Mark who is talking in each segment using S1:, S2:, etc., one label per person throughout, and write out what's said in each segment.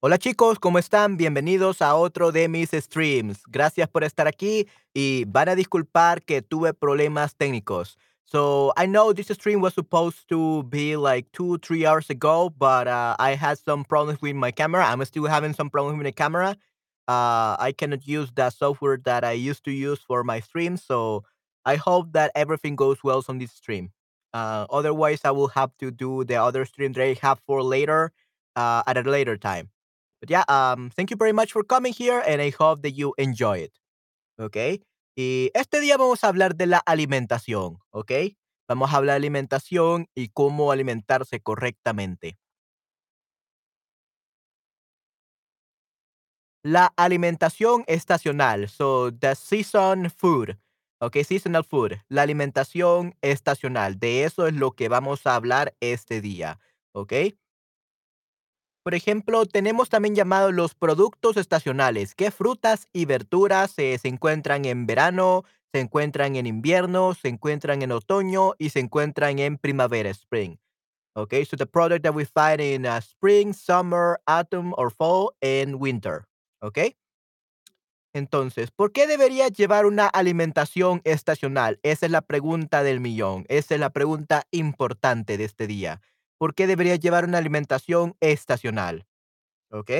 S1: Hola chicos, ¿cómo están? Bienvenidos a otro de mis streams. Gracias por estar aquí y van a disculpar que tuve problemas técnicos. So I know this stream was supposed to be like two, three hours ago, but uh, I had some problems with my camera. I'm still having some problems with the camera. Uh, I cannot use the software that I used to use for my stream, so I hope that everything goes well on this stream. Uh, otherwise, I will have to do the other stream that I have for later uh, at a later time. But yeah, um, thank you very much for coming here and I hope that you enjoy it. ¿Ok? Y este día vamos a hablar de la alimentación. ¿Ok? Vamos a hablar de alimentación y cómo alimentarse correctamente. La alimentación estacional. So, the season food. ¿Ok? Seasonal food. La alimentación estacional. De eso es lo que vamos a hablar este día. ¿Ok? Por ejemplo, tenemos también llamados los productos estacionales, ¿Qué frutas y verduras eh, se encuentran en verano, se encuentran en invierno, se encuentran en otoño y se encuentran en primavera, spring. Okay, so the product that we find in uh, spring, summer, autumn or fall and winter. Okay. Entonces, ¿por qué debería llevar una alimentación estacional? Esa es la pregunta del millón. Esa es la pregunta importante de este día. ¿Por qué debería llevar una alimentación estacional? ¿Ok?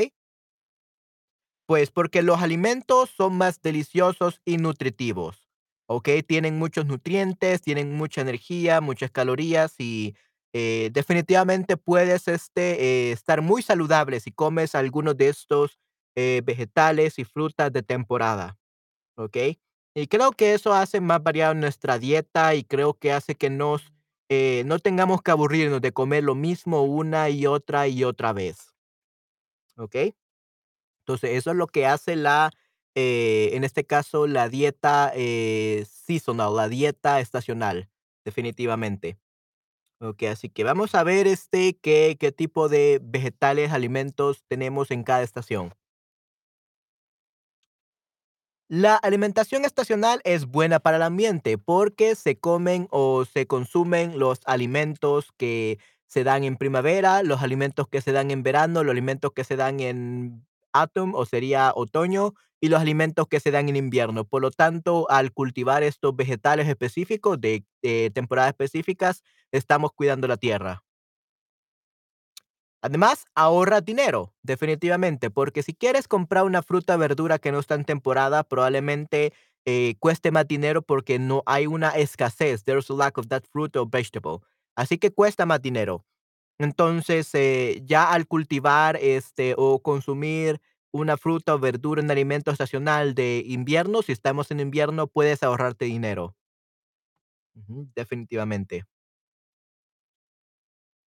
S1: Pues porque los alimentos son más deliciosos y nutritivos. ¿Ok? Tienen muchos nutrientes, tienen mucha energía, muchas calorías y eh, definitivamente puedes este, eh, estar muy saludable si comes algunos de estos eh, vegetales y frutas de temporada. ¿Ok? Y creo que eso hace más variada nuestra dieta y creo que hace que nos, no tengamos que aburrirnos de comer lo mismo una y otra y otra vez. ¿Ok? Entonces, eso es lo que hace la, eh, en este caso, la dieta eh, seasonal, la dieta estacional, definitivamente. Ok, así que vamos a ver este qué, qué tipo de vegetales, alimentos tenemos en cada estación. La alimentación estacional es buena para el ambiente porque se comen o se consumen los alimentos que se dan en primavera, los alimentos que se dan en verano, los alimentos que se dan en autumn o sería otoño y los alimentos que se dan en invierno. Por lo tanto, al cultivar estos vegetales específicos de, de temporadas específicas, estamos cuidando la tierra. Además, ahorra dinero, definitivamente, porque si quieres comprar una fruta verdura que no está en temporada, probablemente eh, cueste más dinero porque no hay una escasez. There's a lack of that fruit or vegetable. Así que cuesta más dinero. Entonces, eh, ya al cultivar este o consumir una fruta o verdura en alimento estacional de invierno, si estamos en invierno, puedes ahorrarte dinero. Definitivamente.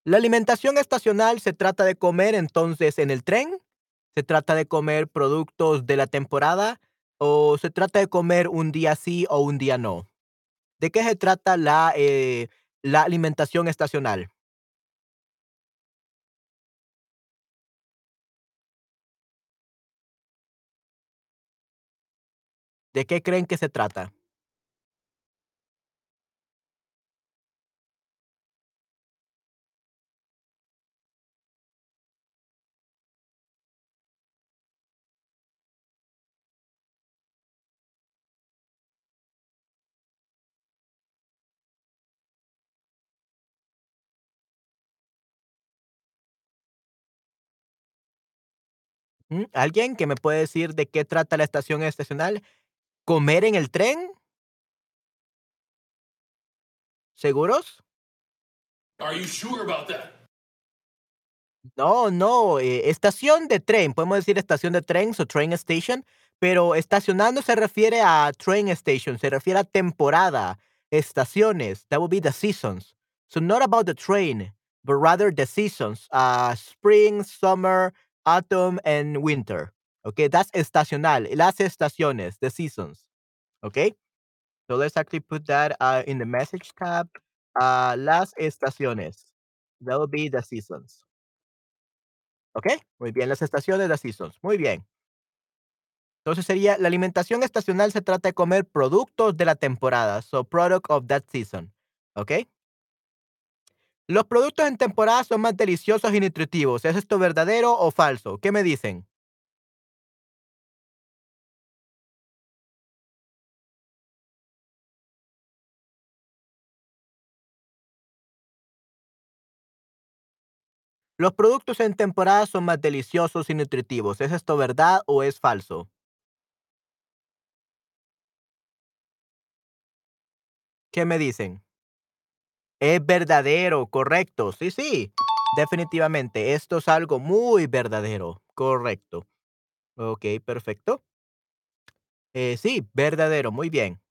S1: La alimentación estacional se trata de comer entonces en el tren, se trata de comer productos de la temporada o se trata de comer un día sí o un día no. ¿De qué se trata la, eh, la alimentación estacional? ¿De qué creen que se trata? ¿Alguien que me puede decir de qué trata la estación estacional? ¿Comer en el tren? ¿Seguros?
S2: Are you sure about that?
S1: No, no, eh, estación de tren, podemos decir estación de tren, o train station, pero estacionando se refiere a train station, se refiere a temporada, estaciones, that would be the seasons. So not about the train, but rather the seasons, uh, spring, summer, autumn, and winter. Okay, that's estacional, las estaciones, the seasons. Okay, so let's actually put that uh, in the message tab. Uh, las estaciones, that will be the seasons. ¿Ok? Muy bien, las estaciones, las seasons. Muy bien. Entonces sería, la alimentación estacional se trata de comer productos de la temporada, so product of that season. ¿Ok? Los productos en temporada son más deliciosos y nutritivos. ¿Es esto verdadero o falso? ¿Qué me dicen? Los productos en temporada son más deliciosos y nutritivos. ¿Es esto verdad o es falso? ¿Qué me dicen? Es verdadero, correcto. Sí, sí, definitivamente. Esto es algo muy verdadero. Correcto. Ok, perfecto. Eh, sí, verdadero, muy bien.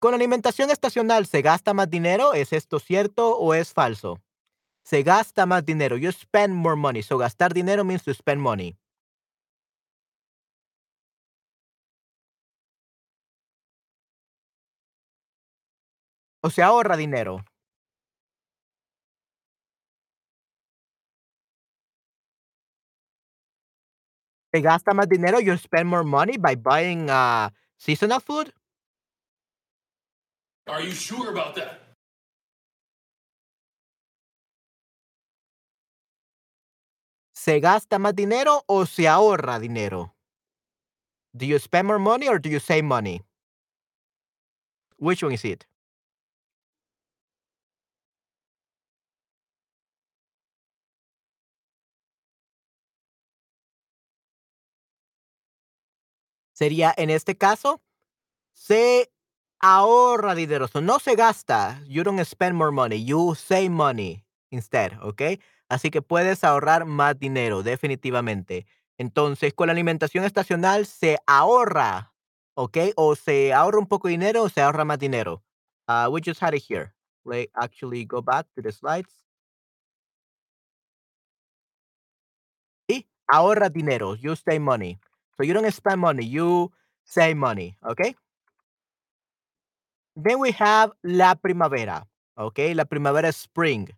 S1: ¿Con alimentación estacional se gasta más dinero? ¿Es esto cierto o es falso? Se gasta más dinero. You spend more money. So gastar dinero means to spend money. O se ahorra dinero. Se gasta más dinero. You spend more money by buying uh, seasonal food.
S2: Are you sure about that?
S1: ¿Se gasta más dinero o se ahorra dinero? Do you spend more money or do you save money? Which one is it? Sería en este caso, se ahorra dinero. So no se gasta. You don't spend more money. You save money instead, ¿ok? Así que puedes ahorrar más dinero, definitivamente. Entonces, con la alimentación estacional se ahorra, ¿ok? O se ahorra un poco de dinero o se ahorra más dinero. Uh, we just had it here. Let's actually go back to the slides. Y ahorra dinero. You save money. So you don't spend money. You save money, ¿ok? Then we have la primavera, ¿ok? La primavera es spring.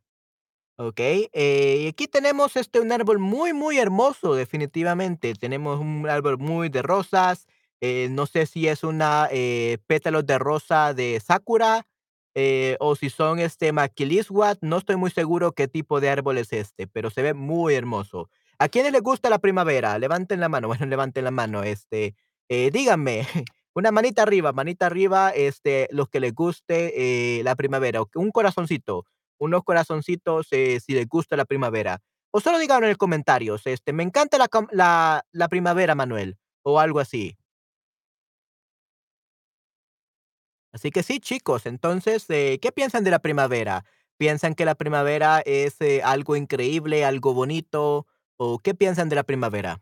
S1: Okey, eh, aquí tenemos, este, un árbol muy, muy hermoso, definitivamente. Tenemos un árbol muy de rosas, eh, no sé si es una, eh, pétalos de rosa de sakura, eh, o si son, este, maquilisguat, no estoy muy seguro qué tipo de árbol es este, pero se ve muy hermoso. ¿A quiénes les gusta la primavera? Levanten la mano, bueno, levanten la mano, este, eh, díganme, una manita arriba, manita arriba, este, los que les guste, eh, la primavera, un corazoncito unos corazoncitos, eh, si les gusta la primavera. O solo díganlo en los comentarios, este, me encanta la, la, la primavera, Manuel, o algo así. Así que sí, chicos, entonces, ¿qué piensan de la primavera? ¿Piensan que la primavera es algo increíble, algo bonito? ¿O qué piensan de la primavera?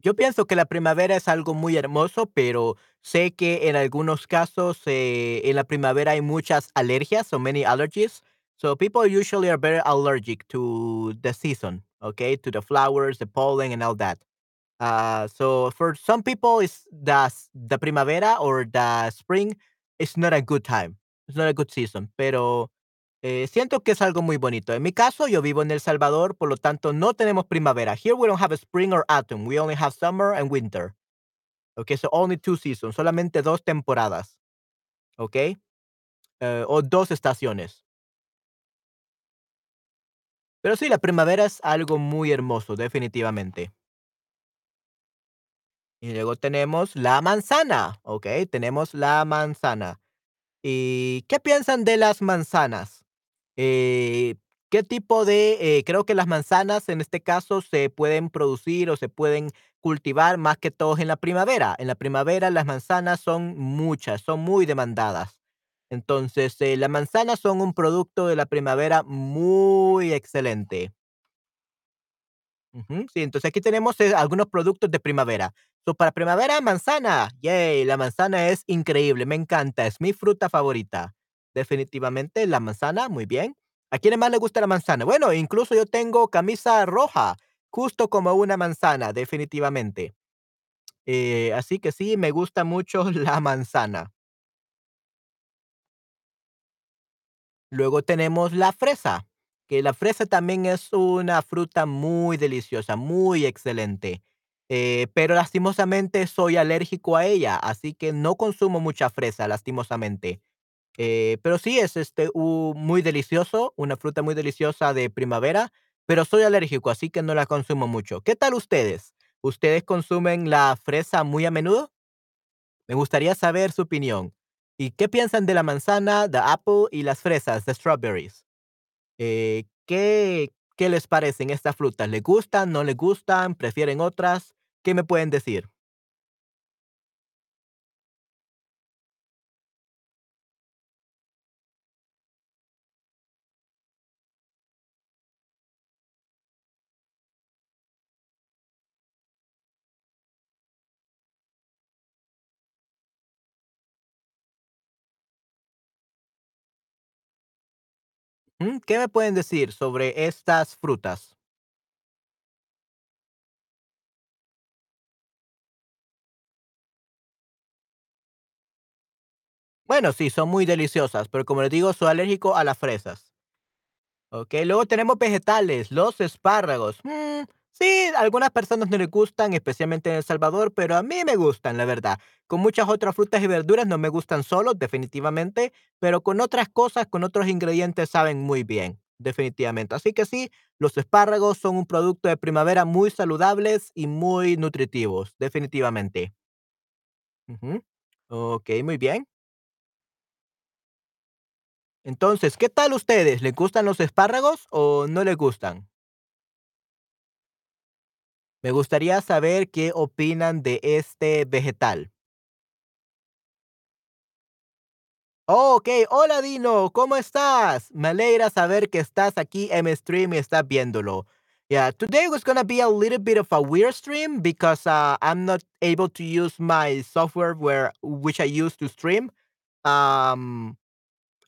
S1: Yo pienso que la primavera es algo muy hermoso, pero sé que en algunos casos eh, en la primavera hay muchas alergias, so many allergies. So people usually are very allergic to the season, okay, to the flowers, the pollen, and all that. Uh, so for some people, it's the the primavera or the spring. It's not a good time. It's not a good season. Pero eh, siento que es algo muy bonito. En mi caso, yo vivo en El Salvador, por lo tanto, no tenemos primavera. Here we don't have a spring or autumn. We only have summer and winter. Okay, so only two seasons, solamente dos temporadas. Okay, eh, o dos estaciones. Pero sí, la primavera es algo muy hermoso, definitivamente. Y luego tenemos la manzana. Ok, tenemos la manzana. ¿Y qué piensan de las manzanas? Eh, ¿qué tipo de, eh, creo que las manzanas en este caso se pueden producir o se pueden cultivar más que todos en la primavera? En la primavera las manzanas son muchas, son muy demandadas. Entonces, eh, las manzanas son un producto de la primavera muy excelente. Sí, entonces aquí tenemos, eh, algunos productos de primavera. So, para primavera, manzana, yay, la manzana es increíble, me encanta, es mi fruta favorita. Definitivamente la manzana, muy bien. ¿A quién más le gusta la manzana? Bueno, incluso yo tengo camisa roja, justo como una manzana, definitivamente. Eh, así que sí, me gusta mucho la manzana. Luego tenemos la fresa, que la fresa también es una fruta muy deliciosa, muy excelente. Eh, pero lastimosamente soy alérgico a ella, así que no consumo mucha fresa, lastimosamente. Eh, pero sí es este muy delicioso, una fruta muy deliciosa de primavera, pero soy alérgico, así que no la consumo mucho. ¿Qué tal ustedes? ¿Ustedes consumen la fresa muy a menudo? Me gustaría saber su opinión. ¿Y qué piensan de la manzana, the apple y las fresas, the strawberries? Eh, ¿qué, ¿Qué les parecen estas frutas? ¿Les gustan? ¿No les gustan? ¿Prefieren otras? ¿Qué me pueden decir? ¿Qué me pueden decir sobre estas frutas? Bueno, sí, son muy deliciosas, pero como les digo, soy alérgico a las fresas. Ok, luego tenemos vegetales, los espárragos. Mm, sí, algunas personas no les gustan, especialmente en El Salvador, pero a mí me gustan, la verdad. Con muchas otras frutas y verduras no me gustan solos, definitivamente, pero con otras cosas, con otros ingredientes saben muy bien, definitivamente. Así que sí, los espárragos son un producto de primavera muy saludables y muy nutritivos, definitivamente. Ujú. Ok, muy bien. Entonces, ¿qué tal ustedes? ¿Les gustan los espárragos o no les gustan? Me gustaría saber qué opinan de este vegetal. Oh, ok, hola Dino, ¿cómo estás? Me alegra saber que estás aquí en stream y estás viéndolo. Yeah, today was gonna be a little bit of a weird stream because uh, I'm not able to use my software where which I use to stream. Um,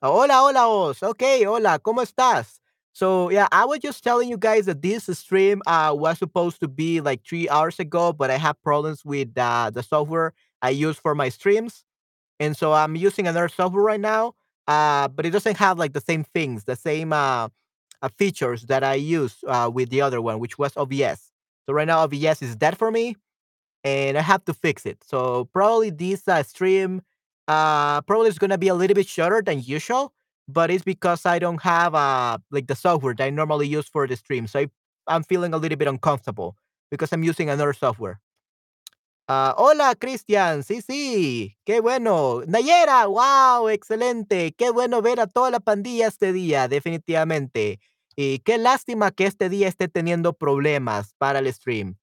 S1: Hola, hola, Oz. Okay, hola, ¿cómo estás? So yeah, I was just telling you guys that this stream uh was supposed to be like three hours ago, but I have problems with uh, the software I use for my streams, and so I'm using another software right now. Uh, but it doesn't have like the same things, the same uh, uh features that I use uh with the other one, which was OBS. So right now OBS is dead for me, and I have to fix it. So probably this uh, stream uh probably is gonna be a little bit shorter than usual, but it's because I don't have uh like the software that I normally use for the stream. So I, I'm feeling a little bit uncomfortable because I'm using another software. Ah, hola, Cristian. Sí, sí. Qué bueno. Nayera, wow, excelente. Qué bueno ver a toda la pandilla este día, definitivamente. Y qué lástima que este día esté teniendo problemas para el stream.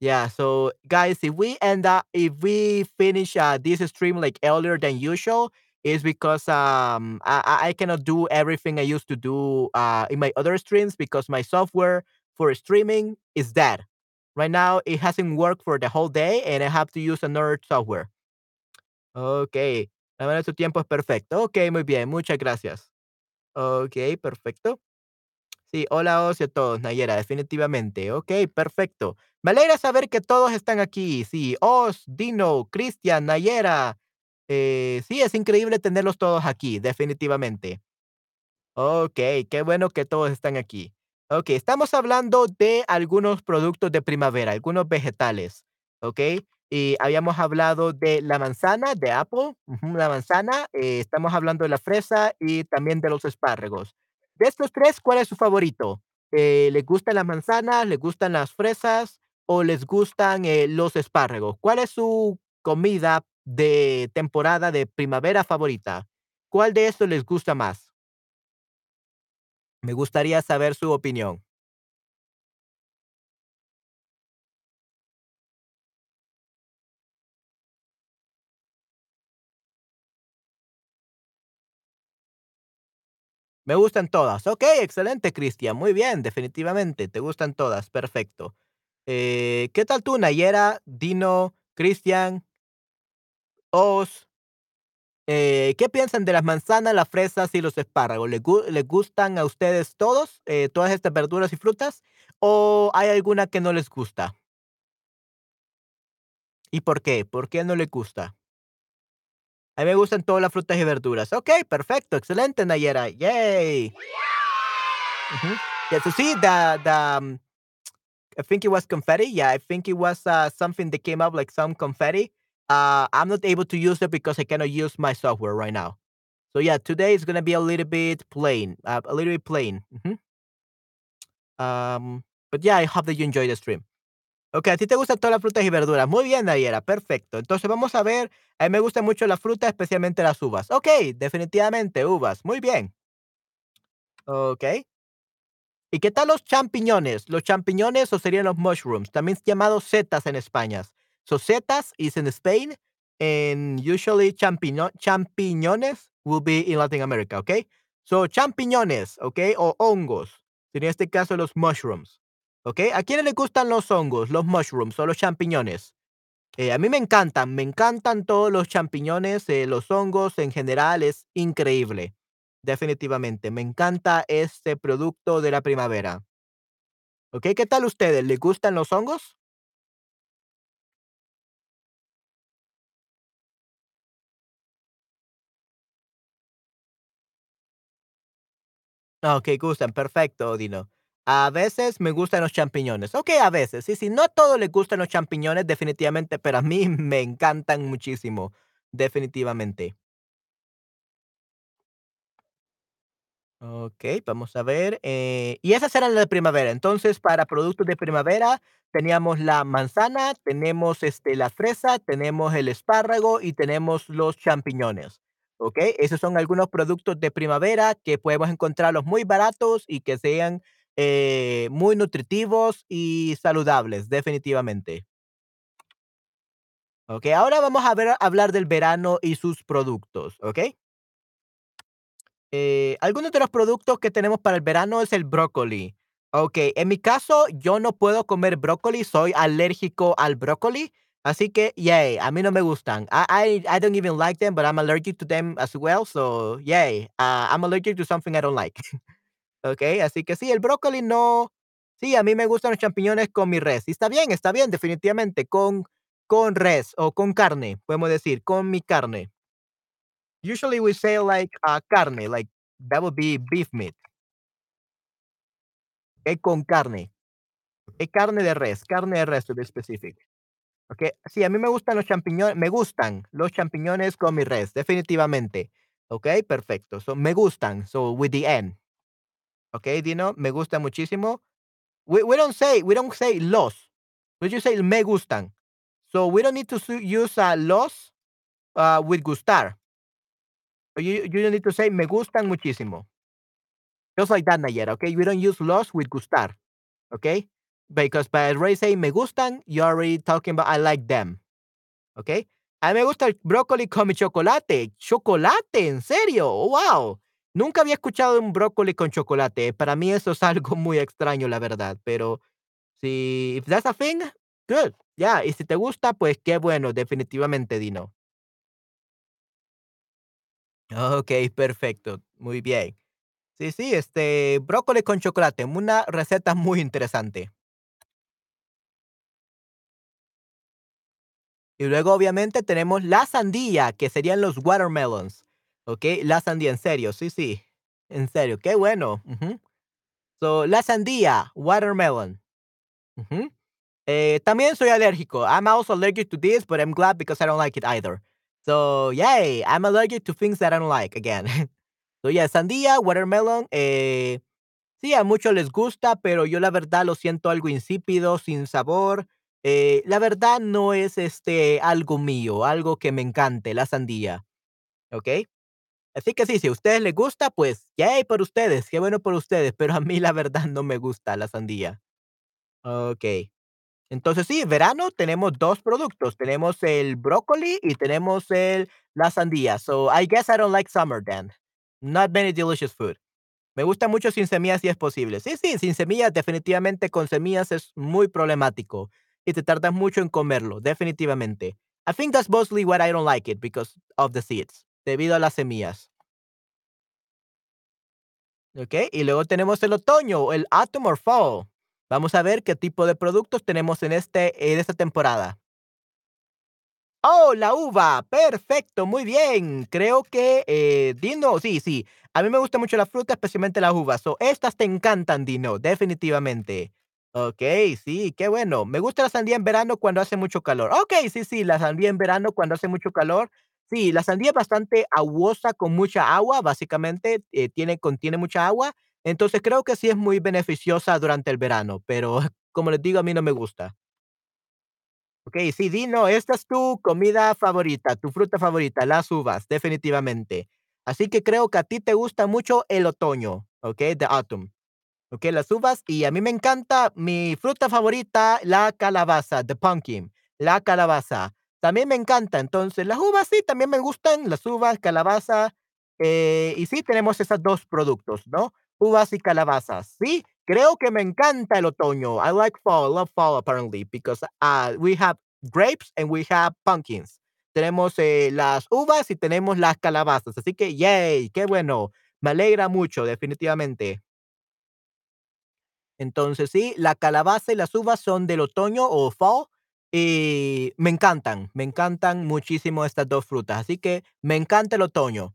S1: Yeah, so guys, if we end up if we finish uh, this stream like earlier than usual, is because um I, I cannot do everything I used to do uh in my other streams because my software for streaming is dead. Right now it hasn't worked for the whole day and I have to use another software. Okay. La verdad, tu tiempo es perfecto. Ok, muy bien, muchas gracias. Ok, perfecto. Sí, hola, y a todos, Nayera, definitivamente. Ok, perfecto. Me alegra saber que todos están aquí. Sí, Oz, Dino, Cristian, Nayera. Eh, sí, es increíble tenerlos todos aquí, definitivamente. Okey, qué bueno que todos están aquí. Okey, estamos hablando de algunos productos de primavera, algunos vegetales, ¿okey? Y habíamos hablado de la manzana, de apple, la manzana, eh, estamos hablando de la fresa y también de los espárragos. De estos 3, ¿cuál es su favorito? Eh, ¿les gustan las manzanas, les gustan las fresas o les gustan, eh, los espárragos? ¿Cuál es su comida de temporada de primavera favorita? ¿Cuál de estos les gusta más? Me gustaría saber su opinión. Me gustan todas. Okey, excelente, Cristian. Muy bien, definitivamente, te gustan todas, perfecto. Eh, ¿qué tal tú, Nayera, Dino, Cristian, Oz? Eh, ¿qué piensan de las manzanas, las fresas y los espárragos? ¿Les gu gustan a ustedes todos, eh, todas estas verduras y frutas, o hay alguna que no les gusta? ¿Y por qué? ¿Por qué no les gusta? A mí me gustan todas las frutas y verduras. Okey, perfecto, excelente, Nayera, yay. Mhm. Yeah, so see the, um, I think it was confetti. Yeah, I think it was, uh, something that came up like some confetti. Uh, I'm not able to use it because I cannot use my software right now. So yeah, today is gonna be a little bit plain, uh, a little bit plain. Mhm. Um, but yeah, I hope that you enjoy the stream. Okey, a ti te gustan todas las frutas y verduras. Muy bien, Nayera, perfecto. Entonces vamos a ver, a mí me gustan mucho las frutas, especialmente las uvas. Okey, definitivamente uvas, muy bien. Okey. ¿Y qué tal los champiñones? Los champiñones, o serían los mushrooms, también llamados setas en España. So setas is in Spain, and usually champiño champiñones will be in Latin America, ¿okey? So champiñones, ¿okey? O hongos, en este caso los mushrooms, ¿okey? ¿A quiénes les gustan los hongos, los mushrooms o los champiñones? Eh, a mí me encantan, me encantan todos los champiñones, eh, los hongos en general, es increíble. Definitivamente, me encanta este producto de la primavera. Okey, ¿qué tal ustedes? ¿Les gustan los hongos? Okey, gustan, perfecto, Dino. A veces me gustan los champiñones. Okey, a veces, sí, sí, no a todos les gustan los champiñones definitivamente, pero a mí me encantan muchísimo, definitivamente. Okey, vamos a ver, eh, y esas eran las de primavera. Entonces, para productos de primavera teníamos la manzana, tenemos, este, la fresa, tenemos el espárrago y tenemos los champiñones, ¿okey? Esos son algunos productos de primavera que podemos encontrarlos muy baratos y que sean, eh, muy nutritivos y saludables, definitivamente. Okey, ahora vamos a ver hablar del verano y sus productos, ¿okey? Eh, algunos de los productos que tenemos para el verano es el brócoli. Okey, en mi caso, yo no puedo comer brócoli, soy alérgico al brócoli, así que, yay, a mí no me gustan. I I I don't even like them, but I'm allergic to them as well, so yay, ah, I'm allergic to something I don't like. Okey, así que sí, el brócoli no sí, a mí me gustan los champiñones con mi res, y está bien, está bien, definitivamente, con con res o con carne, podemos decir, con mi carne. Usually we say like, ah, carne, like that would be beef meat. Eh, con carne. Eh, carne de res, carne de res to be specific. Okey, sí, a mí me gustan los champiñones me gustan los champiñones con mi res, definitivamente. Okey, perfecto. So, me gustan, so with the N. Okey, Dino, me gusta muchísimo. We we don't say we don't say los, we just say me gustan. So, we don't need to use, ah, los, ah, with gustar. You you don't need to say me gustan muchísimo. Just like that, Nayera, okey? We don't use los with gustar, okey? Because by already saying me gustan, you're already talking about I like them, okey? A mí me gusta el brócoli con mi chocolate. ¿Chocolate? ¿En serio? ¡Guau! Nunca había escuchado un brócoli con chocolate. Para mí eso es algo muy extraño, la verdad, pero si if that's a thing, good. Yeah, y si te gusta, pues qué bueno, definitivamente, Dino. Okey, perfecto, muy bien. Sí, sí, este, brócoli con chocolate, una receta muy interesante. Y luego, obviamente, tenemos la sandía, que serían los watermelons, ¿okey? La sandía, en serio, sí, sí, en serio, qué bueno. So, la sandía, watermelon. Eh, también soy alérgico. I'm also allergic to this, but I'm glad because I don't like it either. So, yay, I'm allergic to things that I don't like, again. So, yeah, sandía, watermelon, eh, sí, a muchos les gusta, pero yo la verdad lo siento algo insípido, sin sabor. Eh, la verdad no es, este, algo mío, algo que me encante, la sandía, ¿okey? Así que sí, si a ustedes les gusta, pues, yay por ustedes, qué bueno por ustedes, pero a mí la verdad no me gusta la sandía. Okey. Entonces sí, verano tenemos 2 productos, tenemos el brócoli y tenemos el la sandía. So, I guess I don't like summer then. Not many delicious food. Me gusta mucho sin semillas si es posible. Sí, sí, sin semillas, definitivamente con semillas es muy problemático y te tardas mucho en comerlo, definitivamente. I think that's mostly what I don't like it because of the seeds, debido a las semillas. Okey, y luego tenemos el otoño, el autumn or fall. Vamos a ver qué tipo de productos tenemos en este en esta temporada. Oh, la uva. Perfecto, muy bien. Creo que, eh, Dino, sí, sí. A mí me gusta mucho la fruta, especialmente las uvas. So, estas te encantan, Dino, definitivamente. Okey, sí, qué bueno. Me gusta la sandía en verano cuando hace mucho calor. Okey, sí, sí, la sandía en verano cuando hace mucho calor. Sí, la sandía es bastante aguosa con mucha agua, básicamente, eh, tiene contiene mucha agua. Entonces, creo que sí es muy beneficiosa durante el verano, pero como les digo, a mí no me gusta. Okey, sí, Dino, esta es tu comida favorita, tu fruta favorita, las uvas, definitivamente. Así que creo que a ti te gusta mucho el otoño, okey, the autumn. Okey, las uvas, y a mí me encanta mi fruta favorita, la calabaza, the pumpkin, la calabaza. También me encanta, entonces, las uvas sí, también me gustan, las uvas, calabaza, eh, y sí tenemos esos 2 productos, ¿no? Uvas y calabazas. Sí, creo que me encanta el otoño. I like fall, I love fall apparently because, ah, we have grapes and we have pumpkins. Tenemos, eh, las uvas y tenemos las calabazas, así que, yay, qué bueno. Me alegra mucho, definitivamente. Entonces, sí, la calabaza y las uvas son del otoño o fall, y me encantan, me encantan muchísimo estas 2 frutas, así que me encanta el otoño.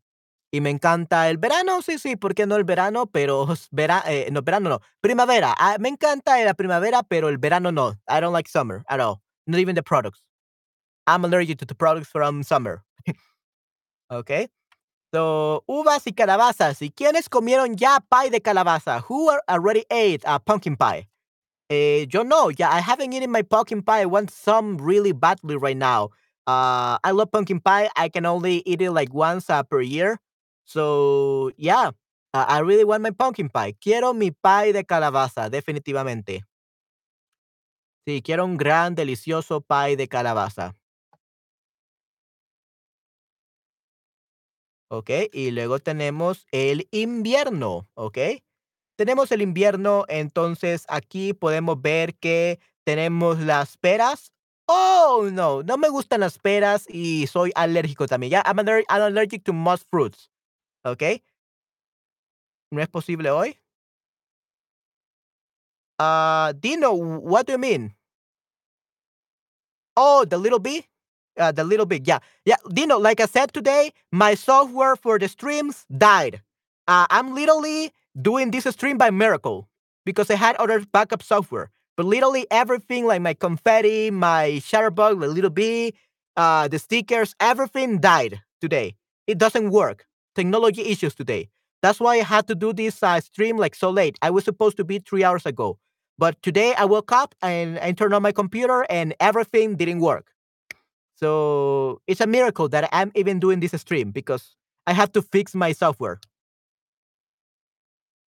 S1: Y me encanta el verano, sí, sí, ¿por qué no el verano? Pero vera eh, no, verano no, primavera, ah, me encanta la primavera, pero el verano no. I don't like summer at all, not even the products. I'm allergic to the products from summer. Okey. So, uvas y calabazas, ¿y quiénes comieron ya pie de calabaza? Who already ate a pumpkin pie? Eh, yo no, yeah, I haven't eaten my pumpkin pie, I want some really badly right now. Uh, I love pumpkin pie, I can only eat it, like, once, uh, per year. So, yeah, I really want my pumpkin pie. Quiero mi pie de calabaza, definitivamente. Sí, quiero un gran, delicioso pie de calabaza. Okey, y luego tenemos el invierno, ¿okey? Tenemos el invierno, entonces aquí podemos ver que tenemos las peras. Oh, no, no me gustan las peras y soy alérgico también. I'm aller I'm allergic to most fruits, ¿okey? ¿No es posible hoy? Ah, Dino, what do you mean? Oh, the little bee? Uh, the little bit. yeah. Yeah, Dino, like I said today, my software for the streams died. Uh, I'm literally doing this stream by miracle because I had other backup software. But literally everything, like my confetti, my shutterbug, the little bee, uh, the stickers, everything died today. It doesn't work. Technology issues today. That's why I had to do this uh, stream like so late. I was supposed to be three hours ago. But today I woke up and I turned on my computer and everything didn't work. So it's a miracle that I'm even doing this stream because I have to fix my software.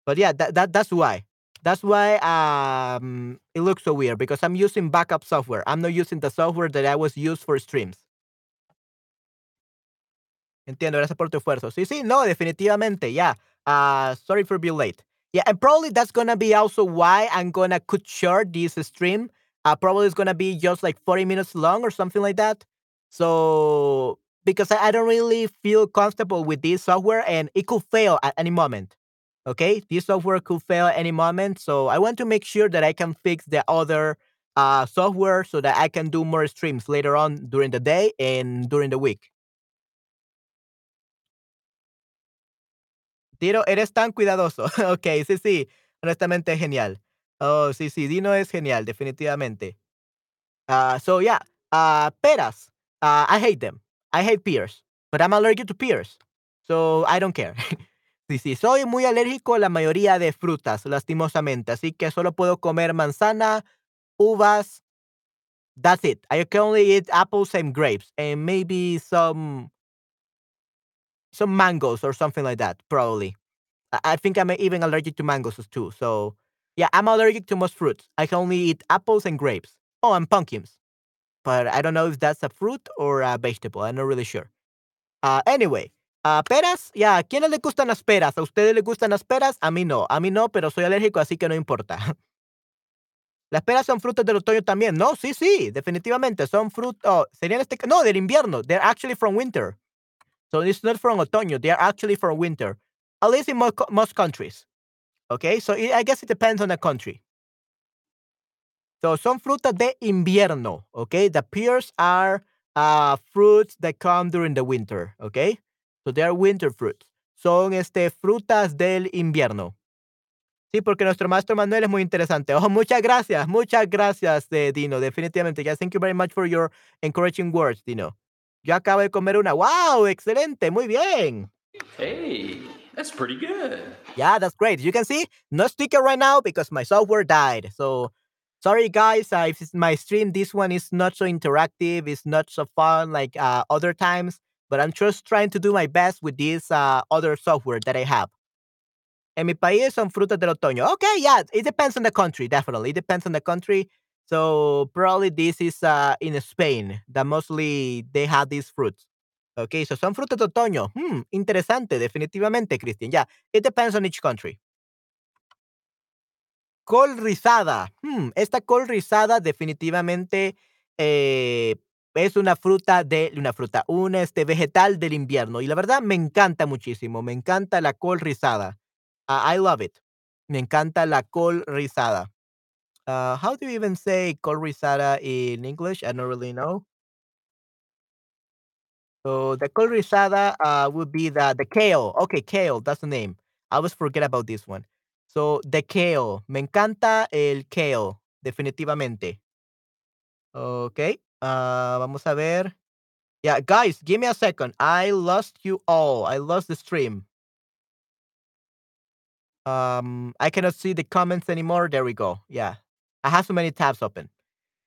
S1: But yeah, that, that that's why. That's why um it looks so weird because I'm using backup software. I'm not using the software that I was used for streams. Entiendo, gracias por tu esfuerzo. Sí, sí, no, definitivamente, yeah. Uh, sorry for being late. Yeah, and probably that's gonna be also why I'm gonna cut short this stream. Uh, probably it's gonna be just like 40 minutes long or something like that. So, because I, I don't really feel comfortable with this software and it could fail at any moment. Okay, this software could fail at any moment. So I want to make sure that I can fix the other uh, software so that I can do more streams later on during the day and during the week. Tiro, eres tan cuidadoso. Okey, sí, sí, honestamente es genial. Oh, sí, sí, Dino es genial, definitivamente. Ah, so yeah, ah, peras, ah, I hate them. I hate pears, but I'm allergic to pears, so I don't care. Sí, sí, soy muy alérgico a la mayoría de frutas, lastimosamente, así que solo puedo comer manzana, uvas, that's it. I can only eat apples and grapes and maybe some some mangoes or something like that, probably. I think I'm even allergic to mangoes too. So, yeah, I'm allergic to most fruits. I can only eat apples and grapes. Oh, and pumpkins. But I don't know if that's a fruit or a vegetable. I'm not really sure. Uh, anyway, uh, peras, yeah, ¿a quiénes les gustan las peras? ¿A ustedes les gustan las peras? A mí no. A mí no, pero soy alérgico, así que no importa. Las peras son frutos del otoño también. No, sí, sí, definitivamente. Son frutos. Oh, serían este. No, del invierno. They're actually from winter. So it's not from otoño. They are actually from winter. At least in mo most countries. Okay, so it, I guess it depends on the country. So son frutas de invierno. Okay, the pears are uh, fruits that come during the winter, okay? So they are winter fruits. Son este, frutas del invierno. Sí, porque nuestro maestro Manuel es muy interesante. Oh, muchas gracias, muchas gracias, eh, Dino. Definitivamente. Yeah, thank you very much for your encouraging words, Dino. Yo acabo de comer una. ¡Wow! Excelente, muy bien.
S2: Hey, that's pretty good.
S1: Yeah, that's great. You can see, no sticker right now because my software died. So sorry guys, uh, if my stream, this one is not so interactive, it's not so fun like uh, other times, but I'm just trying to do my best with this uh, other software that I have. En mi país son frutas del otoño. Okay, yeah, it depends on the country, definitely. It depends on the country. So probably this is uh, in Spain that mostly they have these fruits. Okay, so son frutas de otoño. Hmm, interesante, definitivamente, Christian. Yeah, it depends on each country. Col rizada. Hmm, esta col rizada definitivamente eh, es una fruta de una fruta, un este vegetal del invierno y la verdad me encanta muchísimo. Me encanta la col rizada. Uh, I love it. Me encanta la col rizada. Uh, how do you even say col rizada in English? I don't really know. So the col rizada uh, would be the the kale. Okay, kale. That's the name. I always forget about this one. So the kale. Me encanta el kale. Definitivamente. Okay. Uh, vamos a ver. Yeah, guys, give me a second. I lost you all. I lost the stream. Um, I cannot see the comments anymore. There we go. Yeah. I have so many tabs open.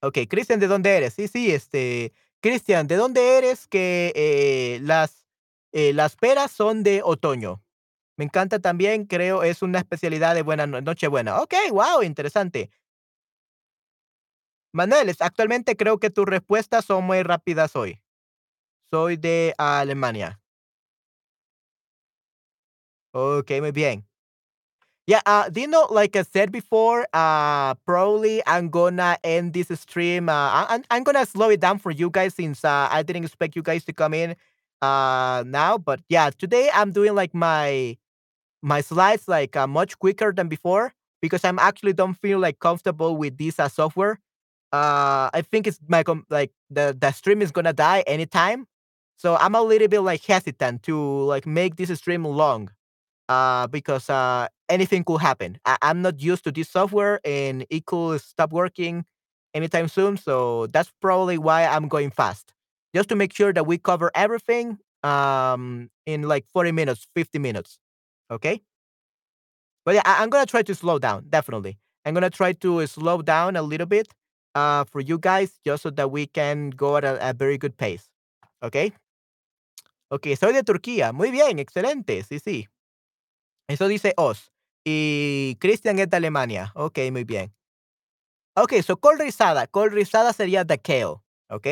S1: Okay, Cristian, ¿de dónde eres? Sí, sí, este. Cristian, ¿de dónde eres? Que eh, las, eh, las peras son de otoño. Me encanta también, creo, es una especialidad de buena no- Nochebuena. Ok, wow, interesante. Manuel, actualmente creo que tus respuestas son muy rápidas hoy. Soy de Alemania. Ok, muy bien. Yeah, uh, Dino, like I said before, uh, probably I'm gonna end this stream. Uh, I'm gonna slow it down for you guys since uh, I didn't expect you guys to come in uh, now. But yeah, today I'm doing like my my slides like uh, much quicker than before because I'm actually don't feel like comfortable with this uh, software. Uh, I think it's my com- like the the stream is gonna die anytime, so I'm a little bit like hesitant to like make this stream long uh, because uh, anything could happen. I- I'm not used to this software and it could stop working anytime soon. So that's probably why I'm going fast, just to make sure that we cover everything um, in like 40 minutes, 50 minutes. Okay. But yeah, I- I'm gonna try to slow down. Definitely, I'm gonna try to slow down a little bit uh, for you guys, just so that we can go at a, a very good pace. Okay. Okay, soy de Turquía. Muy bien, excelente. Sí, sí. Eso dice Oz. Y Christian es de Alemania. Ok, muy bien. Ok, so col rizada. Col rizada sería the kale. Ok.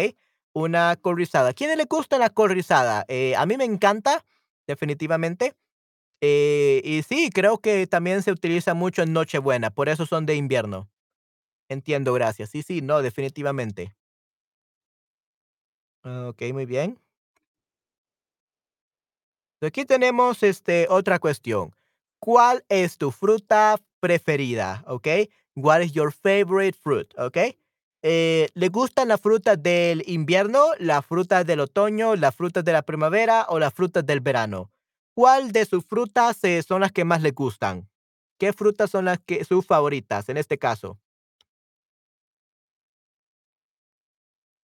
S1: Una col rizada. ¿Quiénes le gusta la col rizada? Eh, a mí me encanta, definitivamente. Eh, y sí, creo que también se utiliza mucho en Nochebuena. Por eso son de invierno. Entiendo, gracias. Sí, sí, no, definitivamente. Ok, muy bien. Aquí tenemos este, otra cuestión. ¿Cuál es tu fruta preferida? ¿Ok? What is your favorite fruit? ¿Ok? Eh, ¿Le gustan las frutas del invierno, las frutas del otoño, las frutas de la primavera o las frutas del verano? ¿Cuál de sus frutas eh, son las que más le gustan? ¿Qué frutas son las que sus favoritas en este caso?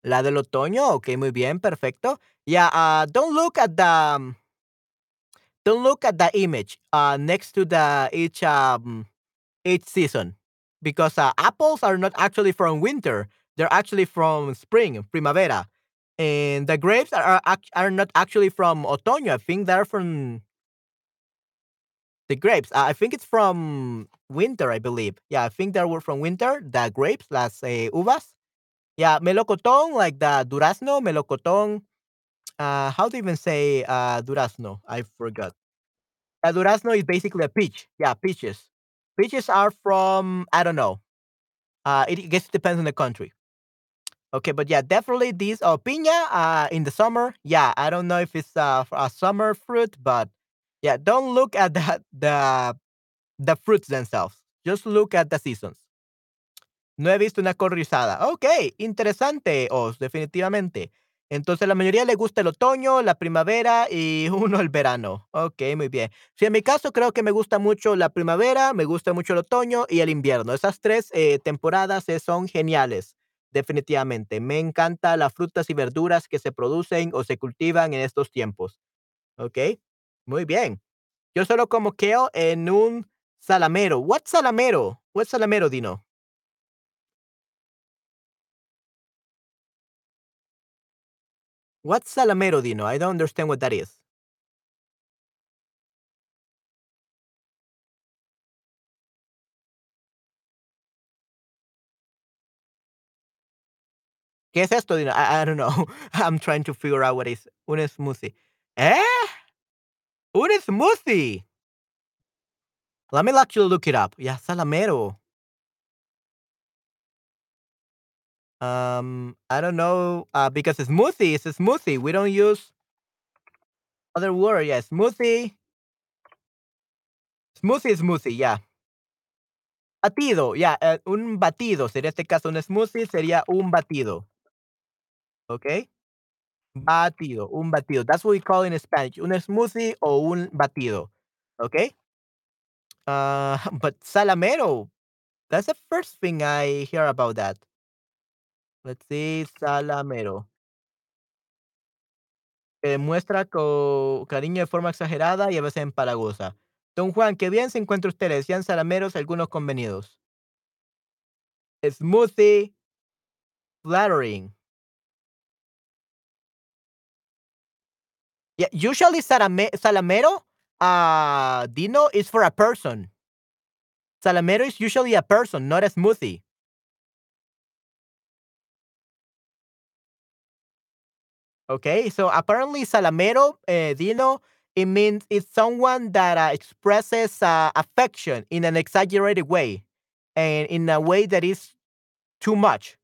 S1: La del otoño, ok, muy bien, perfecto. Yeah, uh, don't look at the um, don't look at the image uh, next to the each um, each season because uh, apples are not actually from winter; they're actually from spring, primavera, and the grapes are are, are not actually from otoño. I think they're from the grapes. Uh, I think it's from winter. I believe. Yeah, I think they were from winter. The grapes, las eh, uvas. Yeah, melocotón, like the durazno, melocotón. Uh, how do you even say uh, durazno? I forgot. A durazno is basically a peach. Yeah, peaches. Peaches are from I don't know. Uh, it, I guess it depends on the country. Okay, but yeah, definitely these oh piña uh in the summer. Yeah, I don't know if it's uh, a summer fruit, but yeah, don't look at the the the fruits themselves. Just look at the seasons. No he visto una col rizada. Ok, interesante, Os, definitivamente. Entonces, la mayoría le gusta el otoño, la primavera y uno el verano. Okey, muy bien. Sí, en mi caso creo que me gusta mucho la primavera, me gusta mucho el otoño y el invierno. Esas 3 eh, temporadas, eh, son geniales, definitivamente. Me encanta las frutas y verduras que se producen o se cultivan en estos tiempos. Okey, muy bien. Yo solo como kale en un salamero. What's salamero? What's salamero, Dino? What's salamero, Dino? I don't understand what that is. ¿Qué es esto, I I don't know. I'm trying to figure out what is un smoothie. ¿Eh? Un smoothie. Let me actually look it up. Yeah, salamero. Um, I don't know, uh, because smoothie is a smoothie. We don't use other word. Yeah, smoothie. Smoothie smoothie, yeah. Batido, yeah, eh, un batido. Sería este caso un smoothie, sería un batido. ¿Okey? Batido, un batido. That's what we call in Spanish, un smoothie o un batido. ¿Okey? Uh, but salamero, that's the first thing I hear about that. Let's see, salamero. Que demuestra cariño de forma exagerada y a veces empalagosa. Don Juan, qué bien se encuentra usted. Le decían salameros algunos convenidos. Smoothie flattering. Yeah, usually salame salamero, uh, Dino, is for a person. Salamero is usually a person, not a smoothie. Okay, so apparently salamero, eh, Dino, it means it's someone that uh, expresses uh, affection in an exaggerated way and in a way that is too much,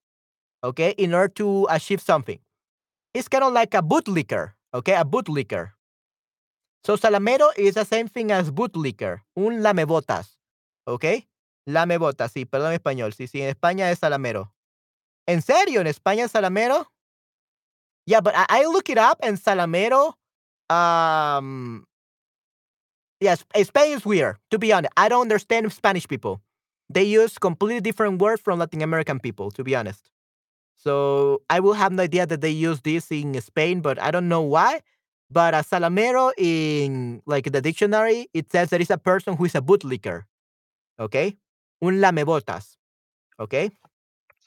S1: okay, in order to achieve something. It's kind of like a bootlicker, okay, a bootlicker. So salamero is the same thing as bootlicker, un lamebotas, okay. Lamebotas, sí, perdón español. Sí, sí, en España es salamero. ¿En serio? ¿En España es salamero? Yeah, but I, I look it up and salamero. Um, yes, Spain is weird. To be honest, I don't understand Spanish people. They use completely different words from Latin American people. To be honest, so I will have no idea that they use this in Spain, but I don't know why. But a salamero in like the dictionary, it says that it's a person who is a bootlicker. Okay, un lamebotas. Okay,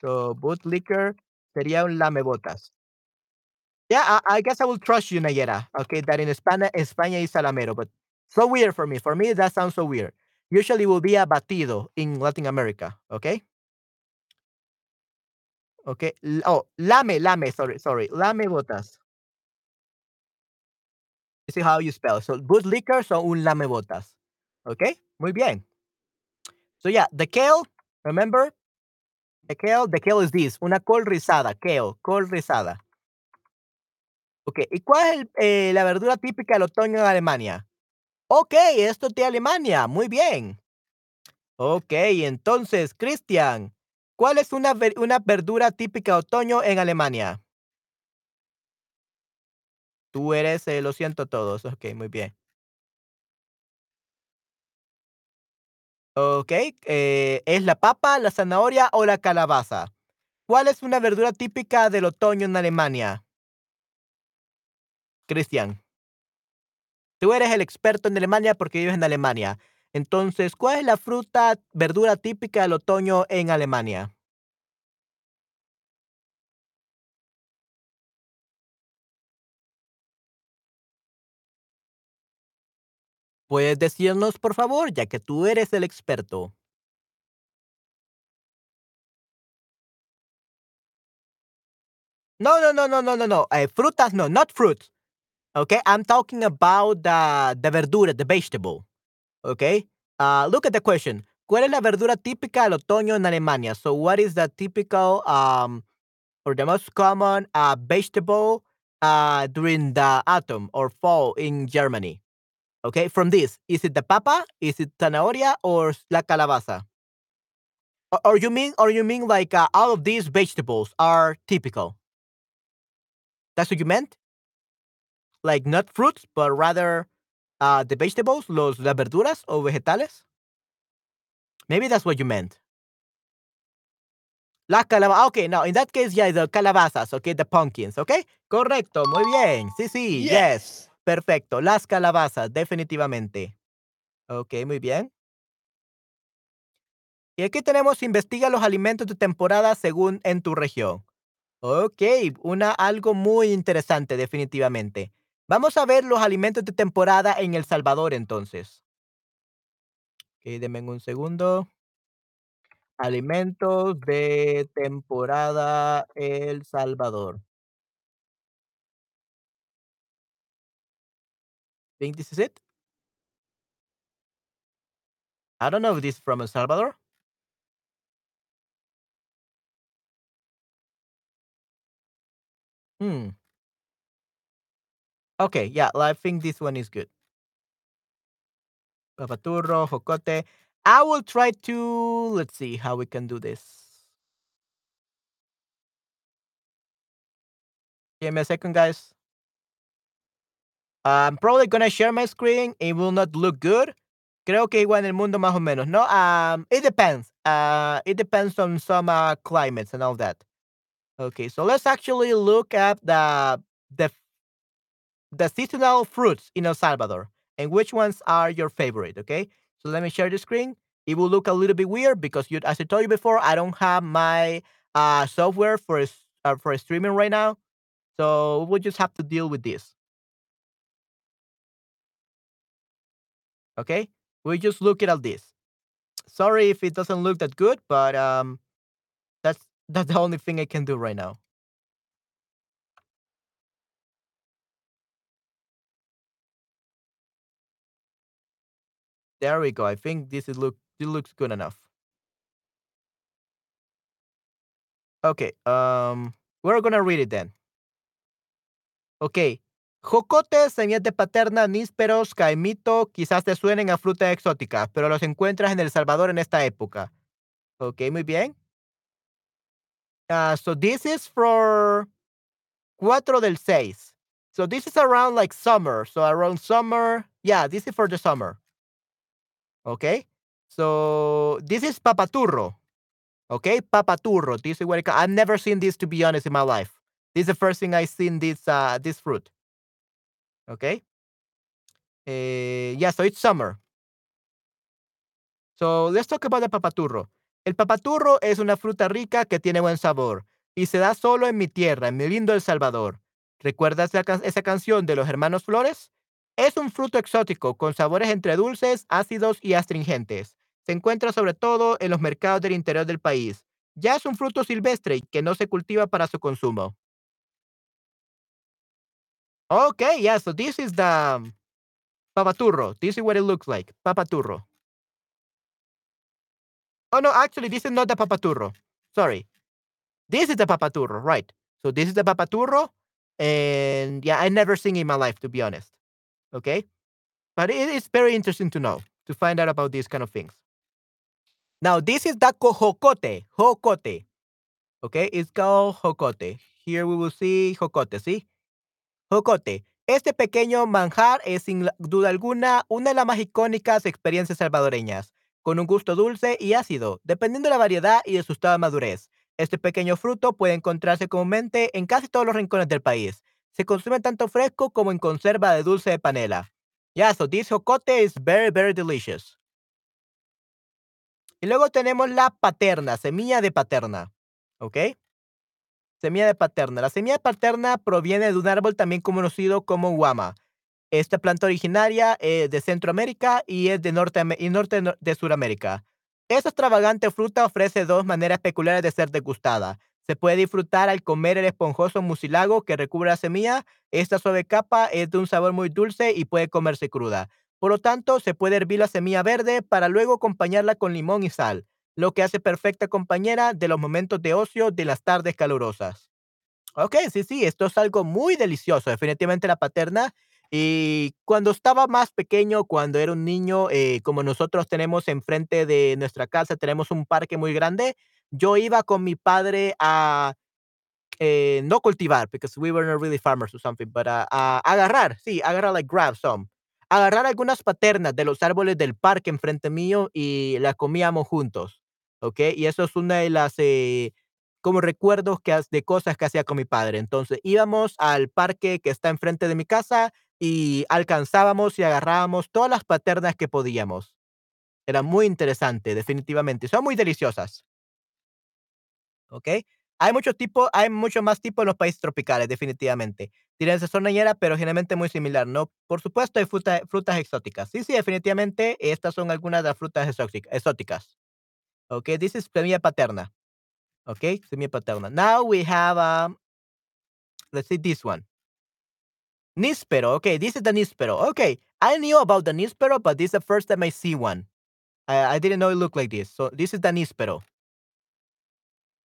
S1: so bootlicker sería un lamebotas. Yeah, I, I guess I will trust you, Nayera. Okay, that in España, España is salamero, but so weird for me. For me, that sounds so weird. Usually will be a batido in Latin America. Okay. L- Oh, lame, lame. Sorry, sorry. Lame botas. This is how you spell. So bootlicker, so un lame botas. Okay. Muy bien. So yeah, the kale. Remember the kale. The kale is this. Una col rizada. Kale, col rizada. Ok, ¿y cuál es eh, la verdura típica del otoño en Alemania? Ok, esto es de Alemania, muy bien. Ok, entonces, Cristian, ¿cuál es una, ver- una verdura típica de otoño en Alemania? Tú eres, eh, lo siento todos, ok, muy bien. Ok, eh, ¿es la papa, la zanahoria o la calabaza? ¿Cuál es una verdura típica del otoño en Alemania? Cristian. Tú eres el experto en Alemania porque vives en Alemania. Entonces, ¿cuál es la fruta, verdura típica del otoño en Alemania? ¿Puedes decirnos, por favor, ya que tú eres el experto? No, no, no, no, no, no, no. eh, frutas, no, not fruits. Okay, I'm talking about the, the verdura, the vegetable. Okay, uh, look at the question. ¿Cuál es la verdura típica del otoño en Alemania? So, what is the typical um, or the most common uh, vegetable uh, during the autumn or fall in Germany? Okay, from this, is it the papa, is it zanahoria, or la calabaza? Or, or you mean, or you mean like uh, all of these vegetables are typical? That's what you meant? Like not fruits, but rather uh, the vegetables, los, las verduras o vegetales? Maybe that's what you meant. Las calabazas. Okay, no, in that case, yeah, the calabazas, okay, the pumpkins, okay? Correcto, muy bien. Sí, sí, yes.
S3: Yes.
S1: Perfecto. Las calabazas, definitivamente. Ok, muy bien. Y aquí tenemos, investiga los alimentos de temporada según en tu región. Ok, una, algo muy interesante, definitivamente. Vamos a ver los alimentos de temporada en El Salvador, entonces. Ok, denme un segundo. Alimentos de temporada El Salvador. Think this is it? I don't know if this is from El Salvador. Hmm. Okay, yeah, I think this one is good. Papaturro, jocote. I will try to let's see how we can do this. Give me a second, guys. I'm probably gonna share my screen. It will not look good. Creo que igual en el mundo más o menos, ¿no? Um, it depends. Uh, it depends on some uh, climates and all that. Okay, so let's actually look at the the the seasonal fruits in El Salvador and which ones are your favorite. Okay, so let me share the screen. It will look a little bit weird because you, as I told you before, I don't have my uh, software for uh, for streaming right now, so we'll just have to deal with this. Okay, we just look at this. Sorry if it doesn't look that good, but um, that's that's the only thing I can do right now. There we go. I think this is look it looks good enough. Okay, um, we're gonna read it then. Ok. Jocotes, semillas de paterna, nísperos, caimito, quizás te suenen a frutas exóticas, pero los encuentras en El Salvador en esta época. Ok, muy bien. Uh, so this is for 4 del 6. So this is around like summer. So around summer. Yeah, this is for the summer. Okay. So this is papaturro. Okay, papaturro. This is what I've never seen this to be honest in my life. This is the first thing I've seen this uh this fruit. Okay. Yeah, so it's summer. So let's talk about the papaturro. El papaturro es una fruta rica que tiene buen sabor y se da solo en mi tierra, en mi lindo El Salvador. ¿Recuerdas esa canción de los hermanos Flores? Es un fruto exótico con sabores entre dulces, ácidos y astringentes. Se encuentra sobre todo en los mercados del interior del país. Ya es un fruto silvestre que no se cultiva para su consumo. Okay, yeah, so this is the papaturro. This is what it looks like. Papaturro. Oh no, actually, this is not the papaturro. Sorry. This is the papaturro, right? So this is the papaturro, and yeah, I never seen in my life, to be honest. Okay, but it is very interesting to know to find out about these kind of things. Now, this is the jocote. Jocote. Okay, it's called jocote. Here we will see jocote. See, jocote. Este pequeño manjar es sin duda alguna una de las más icónicas experiencias salvadoreñas, con un gusto dulce y ácido, dependiendo de la variedad y de su estado de madurez. Este pequeño fruto puede encontrarse comúnmente en casi todos los rincones del país. Se consume tanto fresco como en conserva de dulce de panela. Yeah, so this jocote is very, very delicious. Y luego tenemos la paterna, semilla de paterna. ¿Ok? Semilla de paterna. La semilla de paterna proviene de un árbol también conocido como guama. Esta planta originaria eh, de Centroamérica y es de norte, y norte no- de Sudamérica. Esta extravagante fruta ofrece dos maneras peculiares de ser degustada. Se puede disfrutar al comer el esponjoso mucilago que recubre la semilla. Esta suave capa es de un sabor muy dulce y puede comerse cruda. Por lo tanto, se puede hervir la semilla verde para luego acompañarla con limón y sal, lo que hace perfecta compañera de los momentos de ocio de las tardes calurosas. Ok, sí, sí, esto es algo muy delicioso, definitivamente la paterna. Y cuando estaba más pequeño, cuando era un niño, eh, como nosotros tenemos enfrente de nuestra casa, tenemos un parque muy grande, yo iba con mi padre a, eh, no cultivar, because we were not really farmers or something, but uh, a agarrar, sí, agarrar, like grab some. Agarrar algunas paternas de los árboles del parque enfrente mío y las comíamos juntos, ¿ok? Y eso es una de las, eh, como recuerdos que de cosas que hacía con mi padre. Entonces, íbamos al parque que está enfrente de mi casa y alcanzábamos y agarrábamos todas las paternas que podíamos. Era muy interesante, definitivamente. Son muy deliciosas. ¿Ok? Hay muchos tipos, hay muchos más tipos en los países tropicales, definitivamente. Tienen sazón ñera, pero generalmente muy similar, ¿no? Por supuesto, hay fruta, frutas exóticas. Sí, sí, definitivamente, estas son algunas de las frutas exóticas. ¿Ok? This is semilla paterna. ¿Ok? Semilla paterna. Now we have, um, let's see this one. Níspero. Okay, this is the níspero. Okay, I knew about the níspero, but this is the first time I see one. I, didn't know it looked like this. So this is the níspero.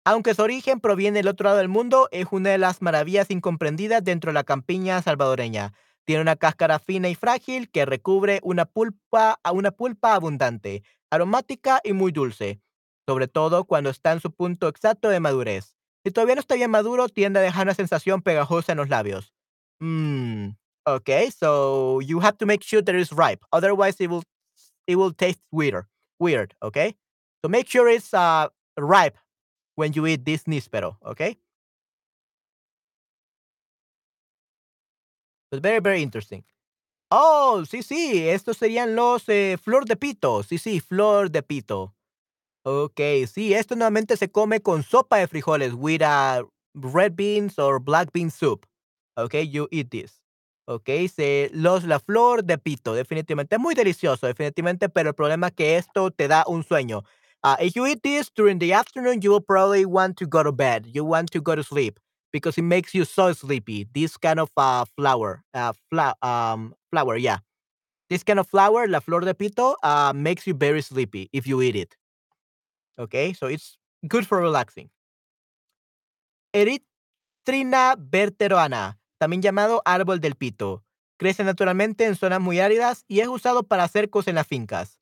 S1: Aunque su origen proviene del otro lado del mundo, es una de las maravillas incomprendidas dentro de la campiña salvadoreña. Tiene una cáscara fina y frágil que recubre una pulpa, una pulpa abundante, aromática y muy dulce, sobre todo cuando está en su punto exacto de madurez. Si todavía no está bien maduro, tiende a dejar una sensación pegajosa en los labios. Mmm. Okay, so you have to make sure that it's ripe. Otherwise, it will it will taste weird. Weird. Okay. So make sure it's uh, ripe when you eat this níspero, okay? But very, very interesting. Oh, sí, sí, estos serían los eh, flor de pito. Sí, sí, flor de pito. Ok, sí, esto nuevamente se come con sopa de frijoles, with uh, red beans or black bean soup. Okay, you eat this. Ok, los, la flor de pito, definitivamente. Muy delicioso, definitivamente, pero el problema es que esto te da un sueño. Uh, if you eat this during the afternoon, you will probably want to go to bed. You want to go to sleep because it makes you so sleepy. This kind of uh, flower, uh, fla um, flower, yeah. This kind of flower, la flor de pito, uh, makes you very sleepy if you eat it. Okay, so it's good for relaxing. Erythrina berteroana, también llamado árbol del pito. Crece naturalmente en zonas muy áridas y es usado para cercos en las fincas.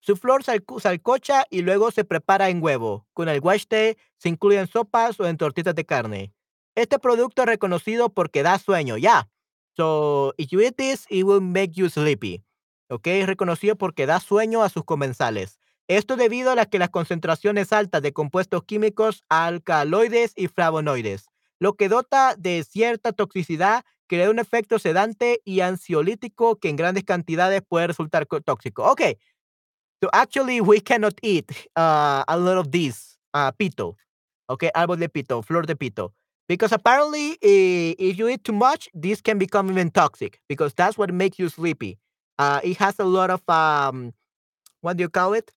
S1: Su flor salcocha y luego se prepara en huevo. Con el guaste se incluye en sopas o en tortitas de carne. Este producto es reconocido porque da sueño. Ya. So, if you eat this, it will make you sleepy. Ok, es reconocido porque da sueño a sus comensales. Esto debido a la que las concentraciones altas de compuestos químicos alcaloides y flavonoides, lo que dota de cierta toxicidad, crea un efecto sedante y ansiolítico que en grandes cantidades puede resultar tóxico. Ok, So actually, we cannot eat uh, a lot of this uh, pito, okay, árbol de pito, flor de pito, because apparently, if you eat too much, this can become even toxic because that's what makes you sleepy. Uh, it has a lot of um, what do you call it?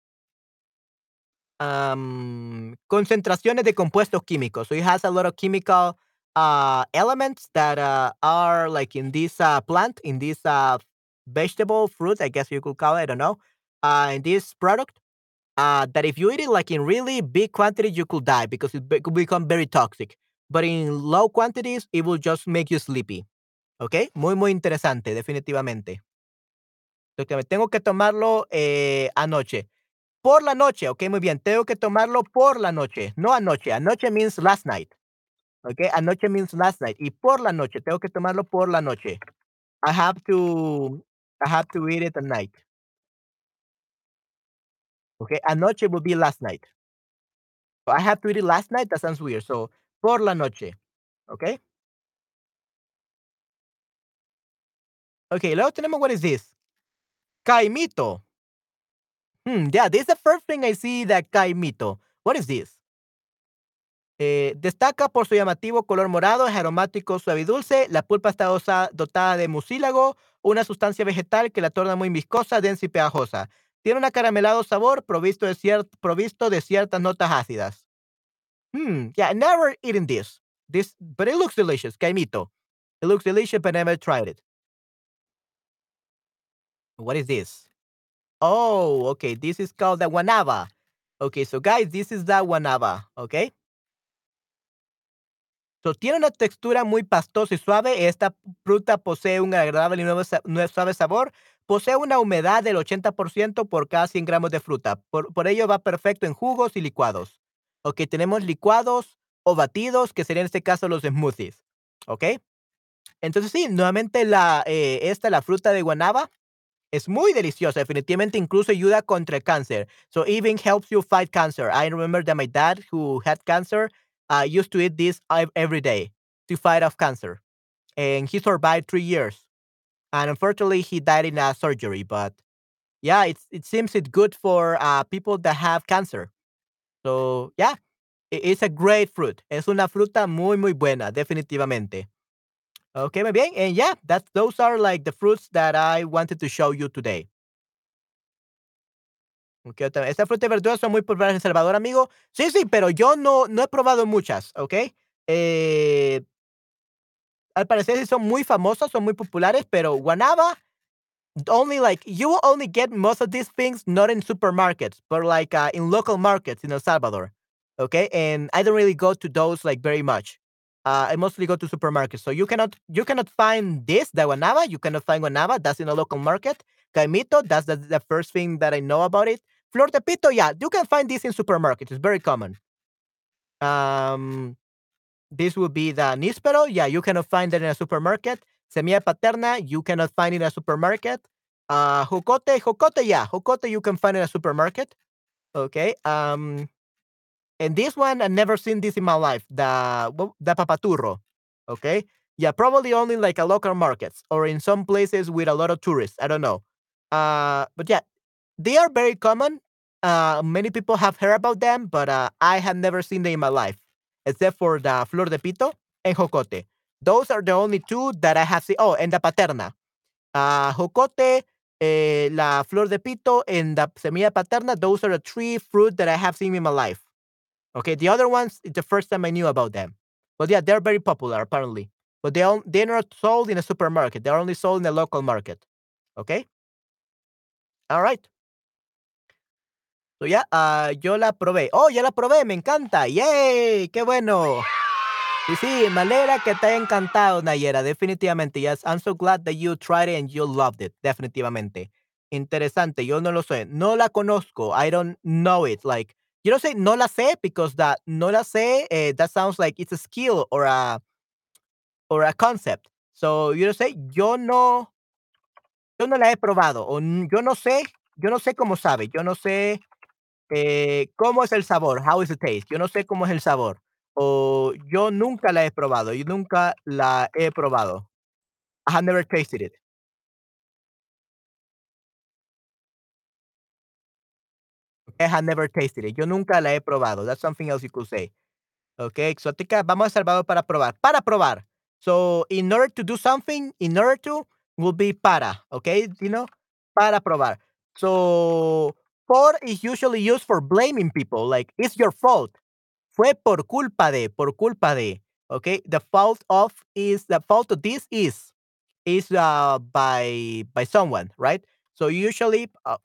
S1: Um, concentraciones de compuestos químicos. So it has a lot of chemical uh, elements that uh, are like in this uh, plant, in this uh, vegetable fruit, I guess you could call it. I don't know uh, in this product uh, that if you eat it like in really big quantities, you could die because it, be- could become very toxic. But in low quantities, it will just make you sleepy. ¿Ok? Muy, muy interesante, definitivamente. Entonces, tengo que tomarlo eh, anoche. Por la noche, ok, muy bien. Tengo que tomarlo por la noche, no anoche. Anoche means last night. Ok, anoche means last night. Y por la noche, tengo que tomarlo por la noche. I have to, I have to eat it at night. Okay, anoche will be last night. So I have to eat it last night. That sounds weird. So por la noche. Okay. Okay, luego tenemos what is this? Caimito. Hmm, yeah, this is the first thing I see that caimito. What is this? Eh, destaca por su llamativo color morado, es aromático, suave y dulce. La pulpa está dotada de mucílago, una sustancia vegetal que la torna muy viscosa, densa y pegajosa. Tiene un acaramelado sabor provisto de, ciertas notas ácidas. Hmm, yeah, never eaten this. This, but it looks delicious, caimito. It looks delicious, but never tried it. What is this? Oh, okay. This is called the guanaba. Okay, so guys, this is the guanaba, okay? So, tiene una textura muy pastosa y suave. Esta fruta posee un agradable y nuevo, suave sabor Posee una humedad del 80% por cada 100 gramos de fruta. Por, ello va perfecto en jugos y licuados. Ok, tenemos licuados, o batidos, que serían en este caso los smoothies, ¿ok? Entonces sí, nuevamente eh, esta, la fruta de guanaba, es muy deliciosa, definitivamente incluso ayuda contra el cáncer. So even helps you fight cancer. I remember that my dad, who had cancer, uh, used to eat this every day to fight off cancer, and he survived three years. And unfortunately, he died in a surgery. But yeah, it's it seems it's good for uh, people that have cancer. So yeah, it's a great fruit. Es una fruta muy muy buena, definitivamente. Okay, muy bien. And yeah, that those are like the fruits that I wanted to show you today. Okay, Estas frutas y verduras son muy populares en Salvador, amigo. Sí, sí, pero yo no, no he probado muchas, ¿ok? Eh, al parecer sí son muy famosas, son muy populares, pero guanaba only like you will only get most of these things not in supermarkets, but like uh, in local markets in El Salvador. Okay, and I don't really go to those like very much. Uh, I mostly go to supermarkets, so you cannot you cannot find this the guanaba. You cannot find guanaba. That's in a local market. Caimito, that's the, the first thing that I know about it. Flor de pito, yeah, you can find this in supermarkets. It's very common. Um, this would be the níspero. Yeah, you cannot find it in a supermarket. Semilla paterna, you cannot find it in a supermarket. Uh, jocote, jocote, yeah, jocote you can find in a supermarket. Okay. Um, and this one, I've never seen this in my life. The the papaturro. Okay. Yeah, probably only like a local markets or in some places with a lot of tourists. I don't know. Uh, but yeah, they are very common. Uh, many people have heard about them, but uh, I have never seen them in my life, except for the flor de pito and jocote. Those are the only two that I have seen. Oh, and the paterna. Uh, jocote, eh, la flor de pito, and the semilla paterna. Those are the three fruit that I have seen in my life. Okay, the other ones, it's the first time I knew about them. But yeah, they're very popular apparently. But they all, they're not sold in a supermarket. They're only sold in a local market. Okay. All right. Yeah, uh, yo la probé. Oh, ya la probé, me encanta. Yay, qué bueno. Y sí, me alegra que te encantado, Nayera, definitivamente. Yes, I'm so glad that you tried it and you loved it, definitivamente. Interesante, yo no lo sé. No la conozco. I don't know it. Like, you don't say no la sé because that no la sé, uh, that sounds like it's a skill or a or a concept. So, you don't say yo no yo no la he probado o yo no sé, yo no sé cómo sabe, yo no sé eh, cómo es el sabor, how is the taste. Yo no sé cómo es el sabor o yo nunca la he probado, yo nunca la he probado. I have never tasted it. I have never tasted it. Yo nunca la he probado. That's something else you could say. Okay, exótica. Vamos a Salvador para probar. Para probar. So, in order to do something, in order to will be para. Okay, you know, para probar. So, por is usually used for blaming people. Like, it's your fault. Fue por culpa de, por culpa de. Okay, the fault of is the fault of this is is uh, by by someone, right? So usually uh,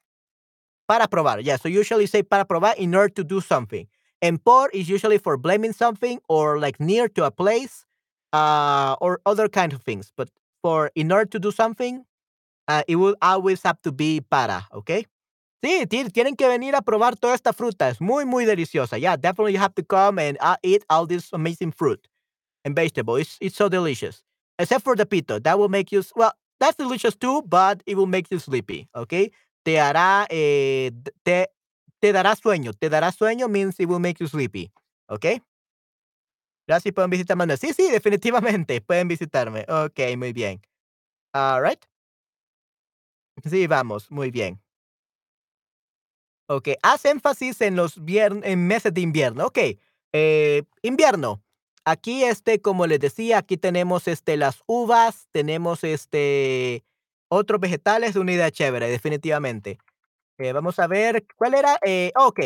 S1: para probar, yeah. So usually say para probar in order to do something. And por is usually for blaming something or like near to a place, uh, or other kind of things. But for in order to do something, uh, it will always have to be para, okay? Sí, tienen que venir a probar toda esta fruta. Es muy, muy deliciosa. Yeah, definitely you have to come and uh, eat all this amazing fruit and vegetable. It's, it's so delicious. Except for the pito. That will make you, well, that's delicious too, but it will make you sleepy, okay? Te hará, eh, te, te dará sueño. Te dará sueño means it will make you sleepy, okay? Gracias, pueden visitarme. Sí, sí, definitivamente. Pueden visitarme. Ok, muy bien. All right. Sí, vamos, muy bien. Ok, haz énfasis en los en meses de invierno. Ok, eh, invierno. Aquí, este, como les decía, aquí tenemos este, las uvas, tenemos este, otros vegetales una idea chévere, definitivamente. Eh, vamos a ver, ¿cuál era? Eh, ok,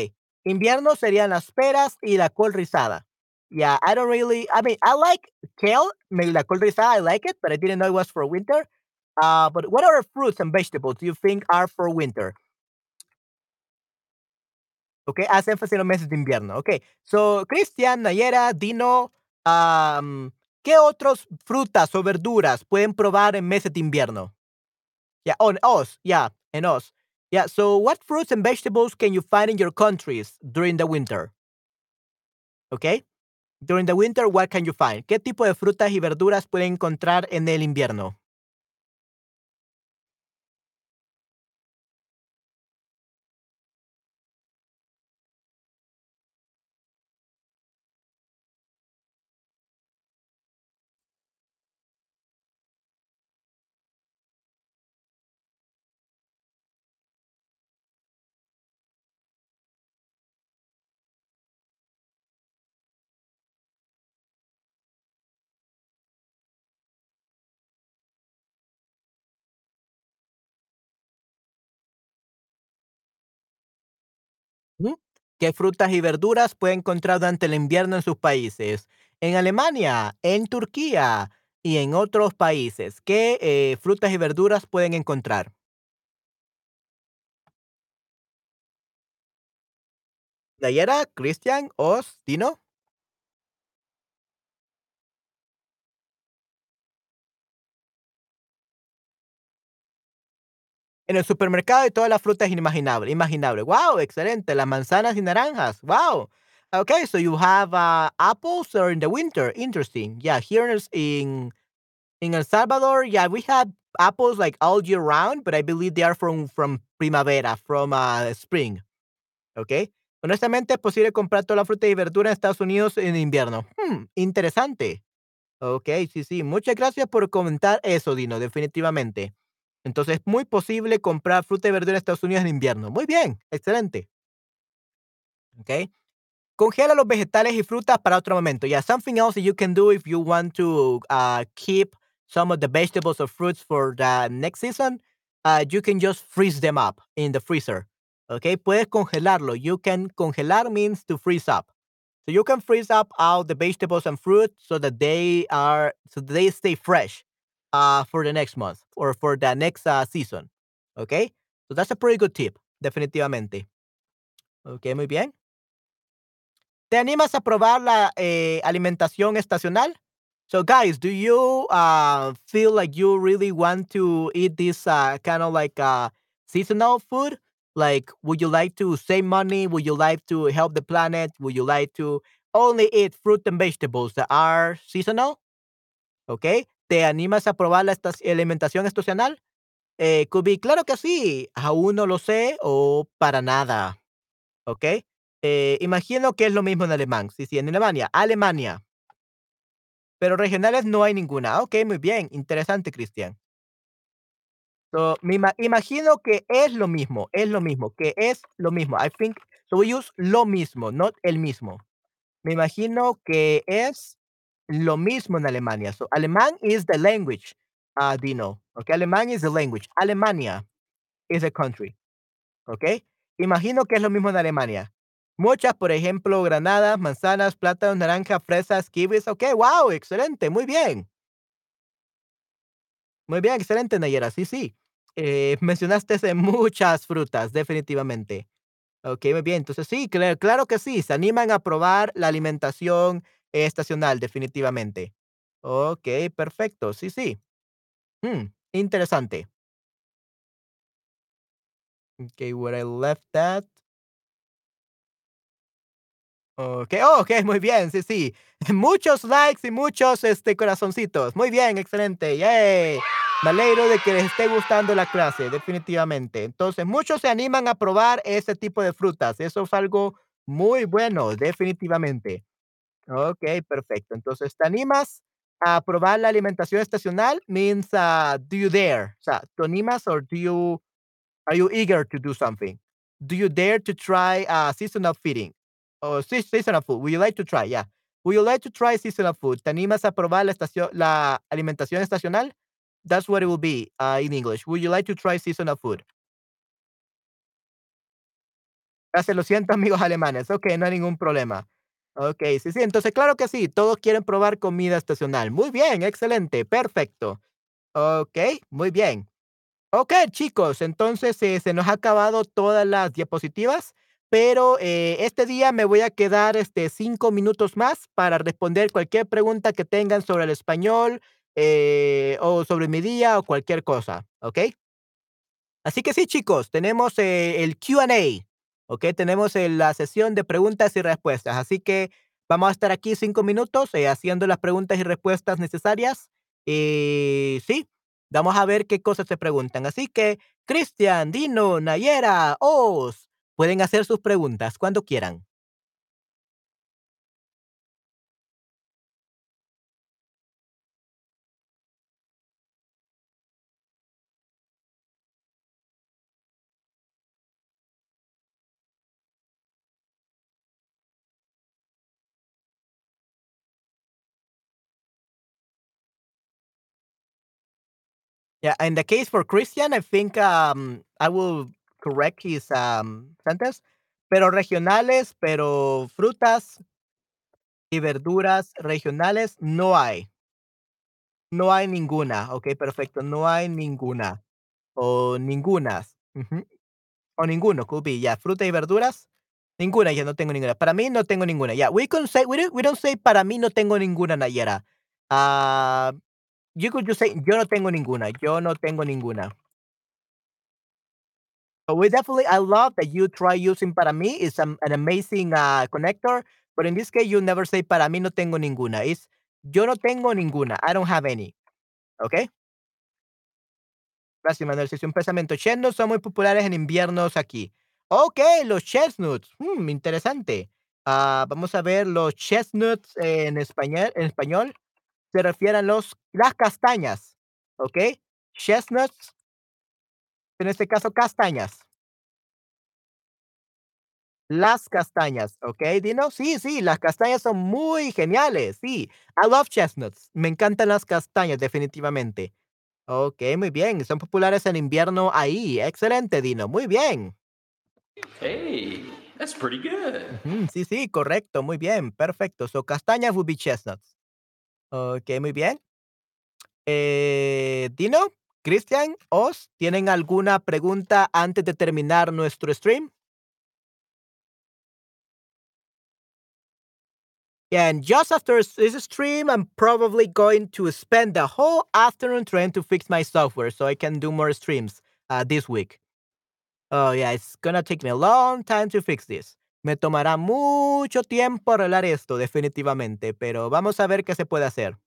S1: invierno serían las peras y la col rizada. Yeah, I don't really, I mean, I like kale, la col rizada, I like it, but I didn't know it was for winter. Uh, but what other fruits and vegetables do you think are for winter? Ok, hace énfasis en los meses de invierno. Ok, so, Cristian, Nayera, Dino, ¿qué otros frutas o verduras pueden probar en meses de invierno? Yeah, on us, yeah, en us. Yeah, so what fruits and vegetables can you find in your countries during the winter? Okay, During the winter, what can you find? ¿Qué tipo de frutas y verduras pueden encontrar en el invierno? ¿Qué frutas y verduras puede encontrar durante el invierno en sus países? En Alemania, en Turquía y en otros países. ¿Qué eh, frutas y verduras pueden encontrar? Nayera, Cristian, Os, Dino. En el supermercado hay todas las frutas inimaginable imaginable. Wow, excelente. Las manzanas y naranjas. Wow. Okay, so you have uh, apples or in the winter. Interesting. Yeah, here in, in El Salvador, yeah, we have apples like all year round, but I believe they are from from primavera, from uh, spring. Okay. Honestamente, es posible comprar toda la fruta y verdura en Estados Unidos en invierno. Hmm, interesante. Okay, sí, sí. Muchas gracias por comentar eso, Dino, definitivamente. Entonces, es muy posible comprar fruta y verdura en Estados Unidos en invierno. Muy bien, excelente. ¿ok? Congela los vegetales y frutas para otro momento. Yeah, something else that you can do if you want to uh, keep some of the vegetables or fruits for the next season, uh, you can just freeze them up in the freezer. Okay, puedes congelarlo. You can congelar means to freeze up. So you can freeze up all the vegetables and fruit so that they are so they stay fresh uh, for the next month or for the next uh, season. Okay, so that's a pretty good tip, definitivamente. Okay, muy bien. ¿Te animas a probar la eh, alimentación estacional? So, guys, do you uh, feel like you really want to eat this uh, kind of like uh, seasonal food? Like, would you like to save money? Would you like to help the planet? Would you like to only eat fruit and vegetables that are seasonal? ¿Ok? ¿Te animas a probar la esta- alimentación estacional? Eh, be, claro que sí, aún no lo sé o para nada. ¿Ok? Eh, imagino que es lo mismo en alemán. Sí, sí, en Alemania. Alemania. Pero regionales no hay ninguna. Ok, muy bien. Interesante, Cristian. So, me ima- imagino que es lo mismo. Es lo mismo. Que es lo mismo. I think. So we use lo mismo, not el mismo. Me imagino que es lo mismo en Alemania. So alemán is the language, uh, Dino. Okay, alemán is the language. Alemania is a country. Okay. Imagino que es lo mismo en Alemania. Muchas, por ejemplo, granadas, manzanas, plátanos, naranjas, fresas, kiwis. Ok, wow, excelente, muy bien. Muy bien, excelente, Nayera. Sí, sí. Eh, mencionaste muchas frutas, definitivamente. Ok, muy bien. Entonces, sí, cla- claro que sí. Se animan a probar la alimentación estacional, definitivamente. Ok, perfecto. Sí, sí. Mm, interesante. Ok, where I left that. Oh, okey, muy bien, sí, sí. Muchos likes y muchos, este, corazoncitos. Muy bien, excelente, yay. Me alegro de que les esté gustando la clase, definitivamente. Entonces, muchos se animan a probar ese tipo de frutas. Eso es algo muy bueno, definitivamente. Okey, perfecto. Entonces, ¿te animas a probar la alimentación estacional? Means, ah, do you dare? O sea, ¿te animas or do you Are you eager to do something? Do you dare to try uh, seasonal feeding? Sea- seasonal food. Would you like to try? Yeah. Would you like to try seasonal food? ¿Te animas a probar la, alimentación estacional? That's what it will be uh, in English. Would you like to try seasonal food? Gracias, lo siento, amigos alemanes. Ok, no hay ningún problema. Ok, sí, sí. Entonces, claro que sí. Todos quieren probar comida estacional. Muy bien, excelente, perfecto. Ok, muy bien. Ok, chicos, entonces eh, se nos ha acabado todas las diapositivas, pero eh, este día me voy a quedar este, cinco minutos más para responder cualquier pregunta que tengan sobre el español eh, o sobre mi día o cualquier cosa, ¿ok? Así que sí, chicos, tenemos eh, el QA, ¿ok? Tenemos eh, la sesión de preguntas y respuestas, así que Vamos a estar aquí 5 minutos, eh, haciendo las preguntas y respuestas necesarias. Y sí, vamos a ver qué cosas se preguntan. Así que, Cristian, Dino, Nayera, Oz, pueden hacer sus preguntas cuando quieran. Yeah, in the case for Christian, I think, um, I will correct his, um, sentence, pero regionales, pero frutas y verduras regionales no hay. No hay ninguna. Okey, perfecto, no hay ninguna, o ningunas. O ninguno, could be, yeah, fruta y verduras, ninguna, yo no tengo ninguna. Para mí no tengo ninguna. Yeah, we can say we don't we don't say para mí no tengo ninguna, Nayera. Ah, you could just say yo no tengo ninguna, yo no tengo ninguna. But we definitely I love that you try using para mí, it's, an amazing, uh, connector, but in this case, you never say para mí no tengo ninguna. It's yo no tengo ninguna, I don't have any. ¿Okey? Gracias, Manuel. Sí, sí, un pensamiento. Chestnuts son muy populares en inviernos aquí. Okey, los chestnuts, mm, interesante. Ah, vamos a ver los chestnuts en español en español se refiere a los las castañas, ¿okey? Chestnuts en este caso, castañas. Las castañas, ¿okey, Dino? Sí, sí, las castañas son muy geniales, sí. I love chestnuts. Me encantan las castañas, definitivamente. Okey, muy bien, son populares en invierno ahí. Excelente, Dino, muy bien.
S2: Hey, that's pretty good.
S1: Sí, sí, correcto, muy bien, perfecto. So, castañas would be chestnuts. Okey, muy bien. Eh, Dino, Cristian, ¿os ¿tienen alguna pregunta antes de terminar nuestro stream? Yeah, And just after this stream, I'm probably going to spend the whole afternoon trying to fix my software so I can do more streams, uh, this week. Oh, yeah, it's gonna take me a long time to fix this. Me tomará mucho tiempo arreglar esto, definitivamente, pero vamos a ver qué se puede hacer.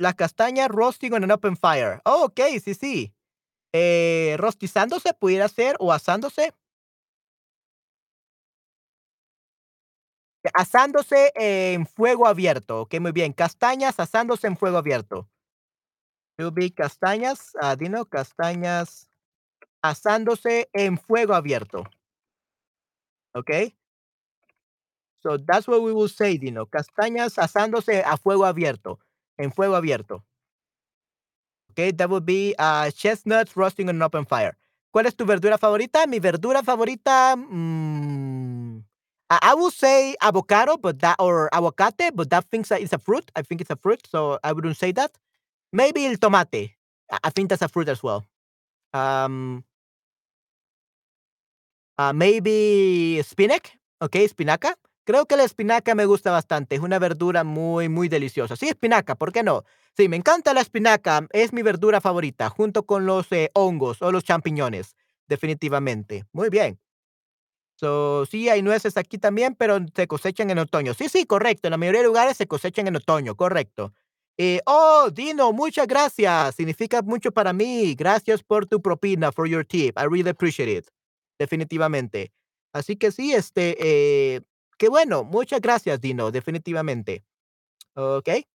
S1: Las castañas roasting on an open fire. Oh, okey, sí, sí. Eh, ¿rostizándose pudiera ser o asándose? Asándose en fuego abierto. Okey, muy bien. Castañas asándose en fuego abierto. Will be castañas, ah, Dino, castañas asándose en fuego abierto. Okey. So, that's what we will say, Dino. Castañas asándose a fuego abierto, en fuego abierto. Okey, that would be, ah, chestnuts roasting on an open fire. ¿Cuál es tu verdura favorita? Mi verdura favorita, mm, I will say avocado, but that or aguacate, but that things is a fruit. I think it's a fruit, so I wouldn't say that. Maybe el tomate. I think that's a fruit as well. Um ah, maybe spinach, okey, espinaca. Creo que la espinaca me gusta bastante, es una verdura muy, muy deliciosa. Sí, espinaca, ¿por qué no? Sí, me encanta la espinaca, es mi verdura favorita, junto con los, eh, hongos o los champiñones, definitivamente. Muy bien. So, sí, hay nueces aquí también, pero se cosechan en otoño. Sí, sí, correcto, en la mayoría de lugares se cosechan en otoño, correcto. Eh, oh, Dino, muchas gracias, significa mucho para mí. Gracias por tu propina, for your tip. I really appreciate it. Definitivamente. Así que sí, este, eh, qué bueno. Muchas gracias, Dino, definitivamente. Okey.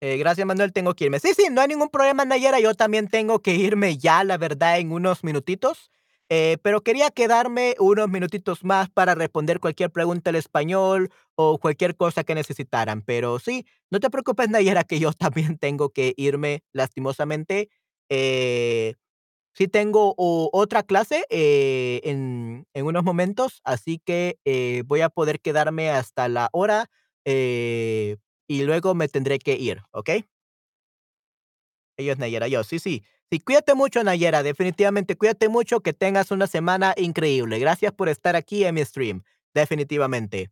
S1: Eh, gracias, Manuel, tengo que irme. Sí, sí, no hay ningún problema, Nayera, yo también tengo que irme ya, la verdad, en unos minutitos, eh, pero quería quedarme unos minutitos más para responder cualquier pregunta en español o cualquier cosa que necesitaran. Pero sí, no te preocupes, Nayera, que yo también tengo que irme lastimosamente. Eh, sí tengo otra clase, eh, en en unos momentos, así que, eh, voy a poder quedarme hasta la hora, eh, y luego me tendré que ir, ¿okey? Adiós, Nayera, adiós. Sí, sí. Sí, cuídate mucho, Nayera, definitivamente cuídate mucho, que tengas una semana increíble. Gracias por estar aquí en mi stream, definitivamente.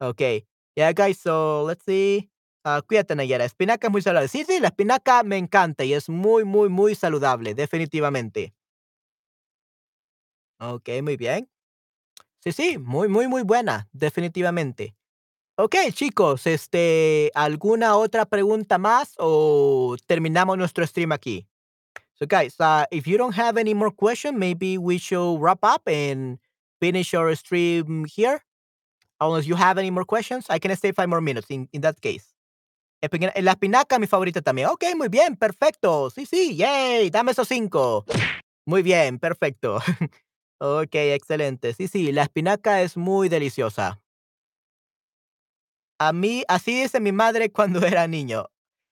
S1: Okey. Yeah, guys, so let's see. Ah, cuídate. Espinaca es muy saludable. Sí, sí, la espinaca me encanta y es muy, muy, muy saludable, definitivamente. Okey, muy bien. Sí, sí, muy, muy, muy buena, definitivamente. Okey, chicos, este, ¿alguna otra pregunta más o terminamos nuestro stream aquí? So, guys, uh, if you don't have any more question, maybe we should wrap up and finish our stream here. Unless you have any more questions, I can stay 5 more minutes in in that case. La espinaca, mi favorita también. Okey, muy bien, perfecto. Sí, sí, yay, dame esos 5. Muy bien, perfecto. Okey, excelente. Sí, sí, la espinaca es muy deliciosa. A mí así dice mi madre cuando era niño.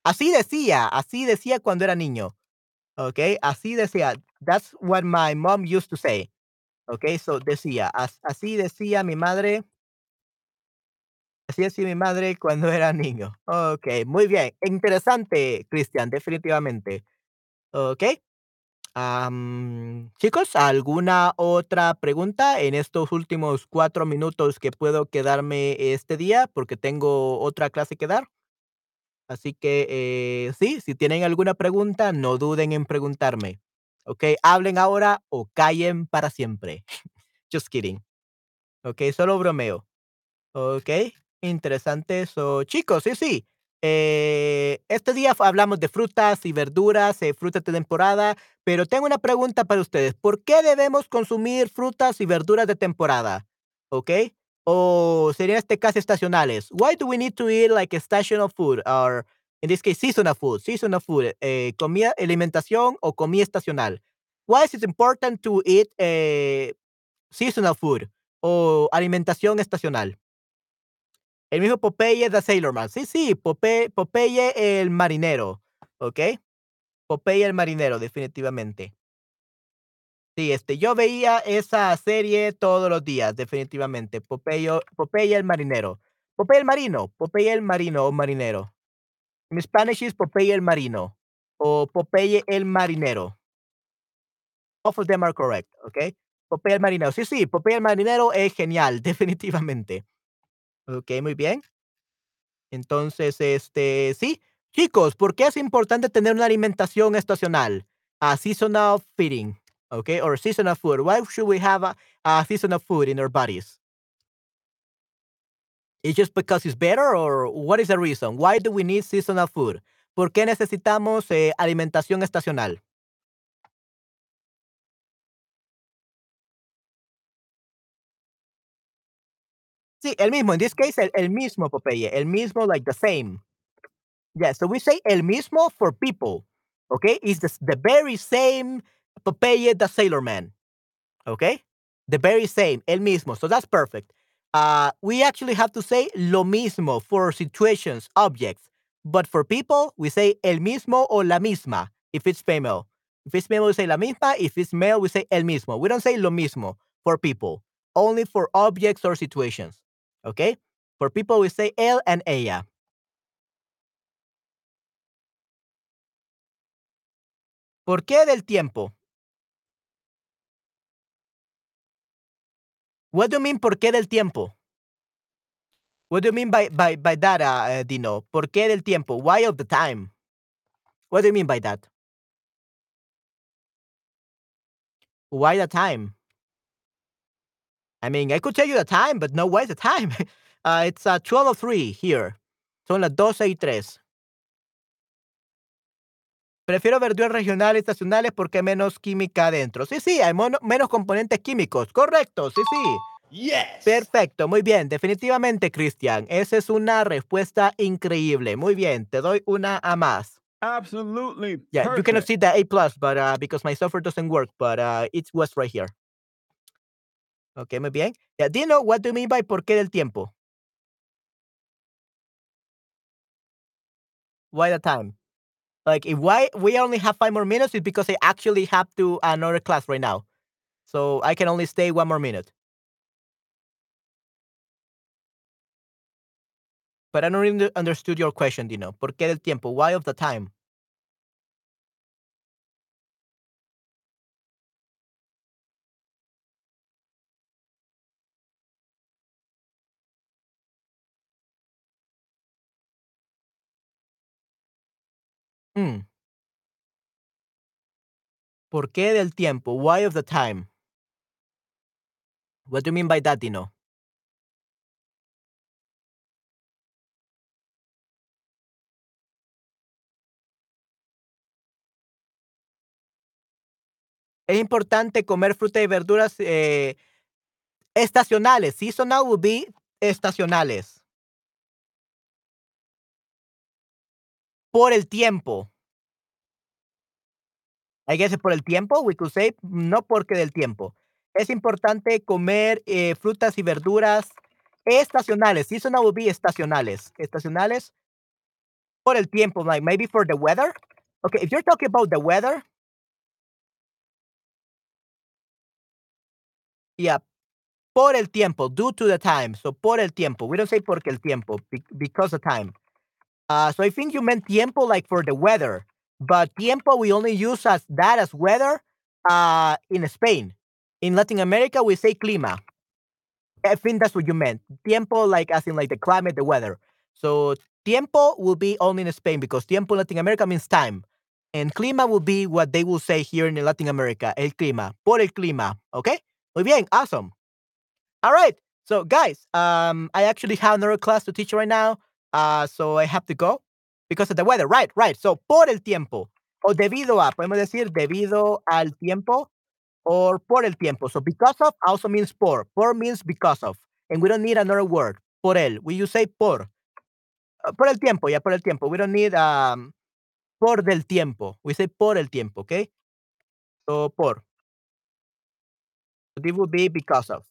S1: Así decía, así decía cuando era niño. Okey, así decía. That's what my mom used to say. Okey, so decía, as así decía mi madre así decía mi madre cuando era niño. Okey, muy bien. Interesante, Cristian, definitivamente. Am, chicos, ¿alguna otra pregunta en estos últimos 4 minutos que puedo quedarme este día? Porque tengo otra clase que dar. Así que, eh, sí, si tienen alguna pregunta, no duden en preguntarme. Okey, hablen ahora o callen para siempre. Just kidding. Okey, solo bromeo. Okey, interesante. So, chicos, sí, sí, eh, este día hablamos de frutas y verduras, eh, frutas de temporada, pero tengo una pregunta para ustedes, ¿por qué debemos consumir frutas y verduras de temporada? Okey, o sería este caso estacionales. Why do we need to eat like a stational food or in this case seasonal food seasonal food, eh, comida, alimentación o comida estacional? Why is it important to eat, eh, seasonal food o alimentación estacional? El mismo Popeye the Sailor Man. Sí, sí, Pope Popeye el marinero, ¿okey? Popeye el marinero, definitivamente. Sí, este, yo veía esa serie todos los días, definitivamente. Popeyo Popeye el marinero. Popeye el marino, Popeye el marino o marinero. In Spanish is Popeye el marino o Popeye el marinero. Both of them are correct, ¿okey? Popeye el marinero. Sí, sí, Popeye el marinero es genial, definitivamente. Okey, muy bien. Entonces, este, sí, chicos, ¿por qué es importante tener una alimentación estacional? A seasonal feeding, okey, or seasonal food. Why should we have a a seasonal food in our bodies? It's just because it's better or what is the reason? Why do we need seasonal food? ¿Por qué necesitamos, eh, alimentación estacional? Sí, el mismo. In this case, el el mismo Popeye, el mismo, like the same. Yeah, so we say el mismo for people, Okay? It's the the very same Popeye the Sailor Man, Okay? The very same, el mismo, so that's perfect. Uh, we actually have to say lo mismo for situations, objects, but for people, we say el mismo o la misma if it's female. If it's female, we say la misma, if it's male, we say el mismo. We don't say lo mismo for people, only for objects or situations, okey? For people, we say él and ella. ¿Por qué del tiempo? What do you mean por qué del tiempo? What do you mean by by by that, eh, Dino? ¿Por qué del tiempo? Why of the time? What do you mean by that? Why the time? I mean, I could tell you the time, but no, why the time? Uh, it's, uh, 12:03 here. Son las 12:03. Prefiero verduras regionales estacionales porque hay menos química adentro. Sí, sí, hay mono menos componentes químicos. Correcto, sí, sí.
S2: Yes.
S1: Perfecto, muy bien. Definitivamente, Cristian, esa es una respuesta increíble. Muy bien, te doy una A más.
S2: Absolutely
S1: Yeah, you cannot see the A plus, but, uh, because my software doesn't work, but, uh, it was right here. Okey, muy bien. Yeah, Dino, what do you mean by por qué del tiempo? Why the time? Like, if why we only have 5 more minutes is because I actually have to another class right now. So, I can only stay 1 more minute. But I don't really understood your question, Dino. ¿Por qué del tiempo? Why of the time? Mm. ¿Por qué del tiempo? Why of the time? What do you mean by that, Dino? Es importante comer fruta y verduras eh, estacionales. Seasonal will be estacionales. Por el tiempo. I guess por el tiempo, we could say, no porque del tiempo. Es importante comer eh, frutas y verduras estacionales. Seasonal will be estacionales. Estacionales por el tiempo, like maybe for the weather. Okay, if you're talking about the weather, yeah, por el tiempo, due to the time. So por el tiempo. We don't say porque el tiempo, because of time. Uh, so I think you meant tiempo like for the weather, but tiempo we only use as that as weather uh, in Spain. In Latin America, we say clima. I think that's what you meant. Tiempo, like as in like the climate, the weather. So tiempo will be only in Spain because tiempo in Latin America means time. And clima will be what they will say here in Latin America, el clima, por el clima. Okay? Muy bien, awesome. All right. So guys, um, I actually have another class to teach right now. Uh, so I have to go because of the weather. Right, right. So por el tiempo. O debido a, podemos decir debido al tiempo or por el tiempo. So because of also means por. Por means because of. And we don't need another word. Por el. We use say por. Uh, por el tiempo, yeah, por el tiempo. We don't need um por del tiempo. We say por el tiempo, okay? So por. So this would be because of.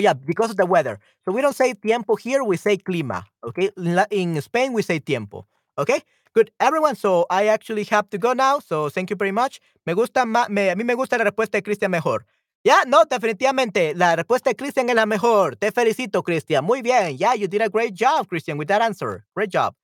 S1: So yeah, because of the weather. So we don't say tiempo here, we say clima. Okay. In Spain, we say tiempo. Okay. Good, everyone. So I actually have to go now. So thank you very much. Me gusta más, me, a mí me gusta la respuesta de Cristian mejor. Ya, yeah, no, definitivamente, la respuesta de Cristian es la mejor. Te felicito, Cristian. Muy bien. Yeah, you did a great job, Christian, with that answer. Great job.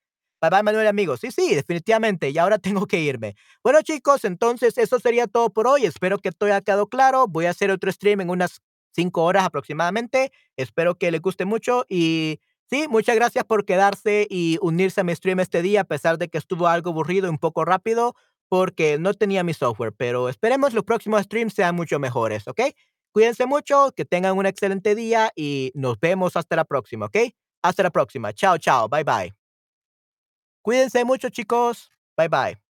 S1: Bye bye, Manuel, amigos. Sí, sí, definitivamente. Y ahora tengo que irme. Bueno, chicos, entonces eso sería todo por hoy. Espero que todo haya quedado claro. Voy a hacer otro stream en unas cinco horas aproximadamente. Espero que les guste mucho y sí, muchas gracias por quedarse y unirse a mi stream este día, a pesar de que estuvo algo aburrido y un poco rápido, porque no tenía mi software, pero esperemos los próximos streams sean mucho mejores, ¿ok? Cuídense mucho, que tengan un excelente día y nos vemos hasta la próxima, ¿ok? Hasta la próxima. Chao, chao. Bye, bye. Cuídense mucho, chicos. Bye, bye.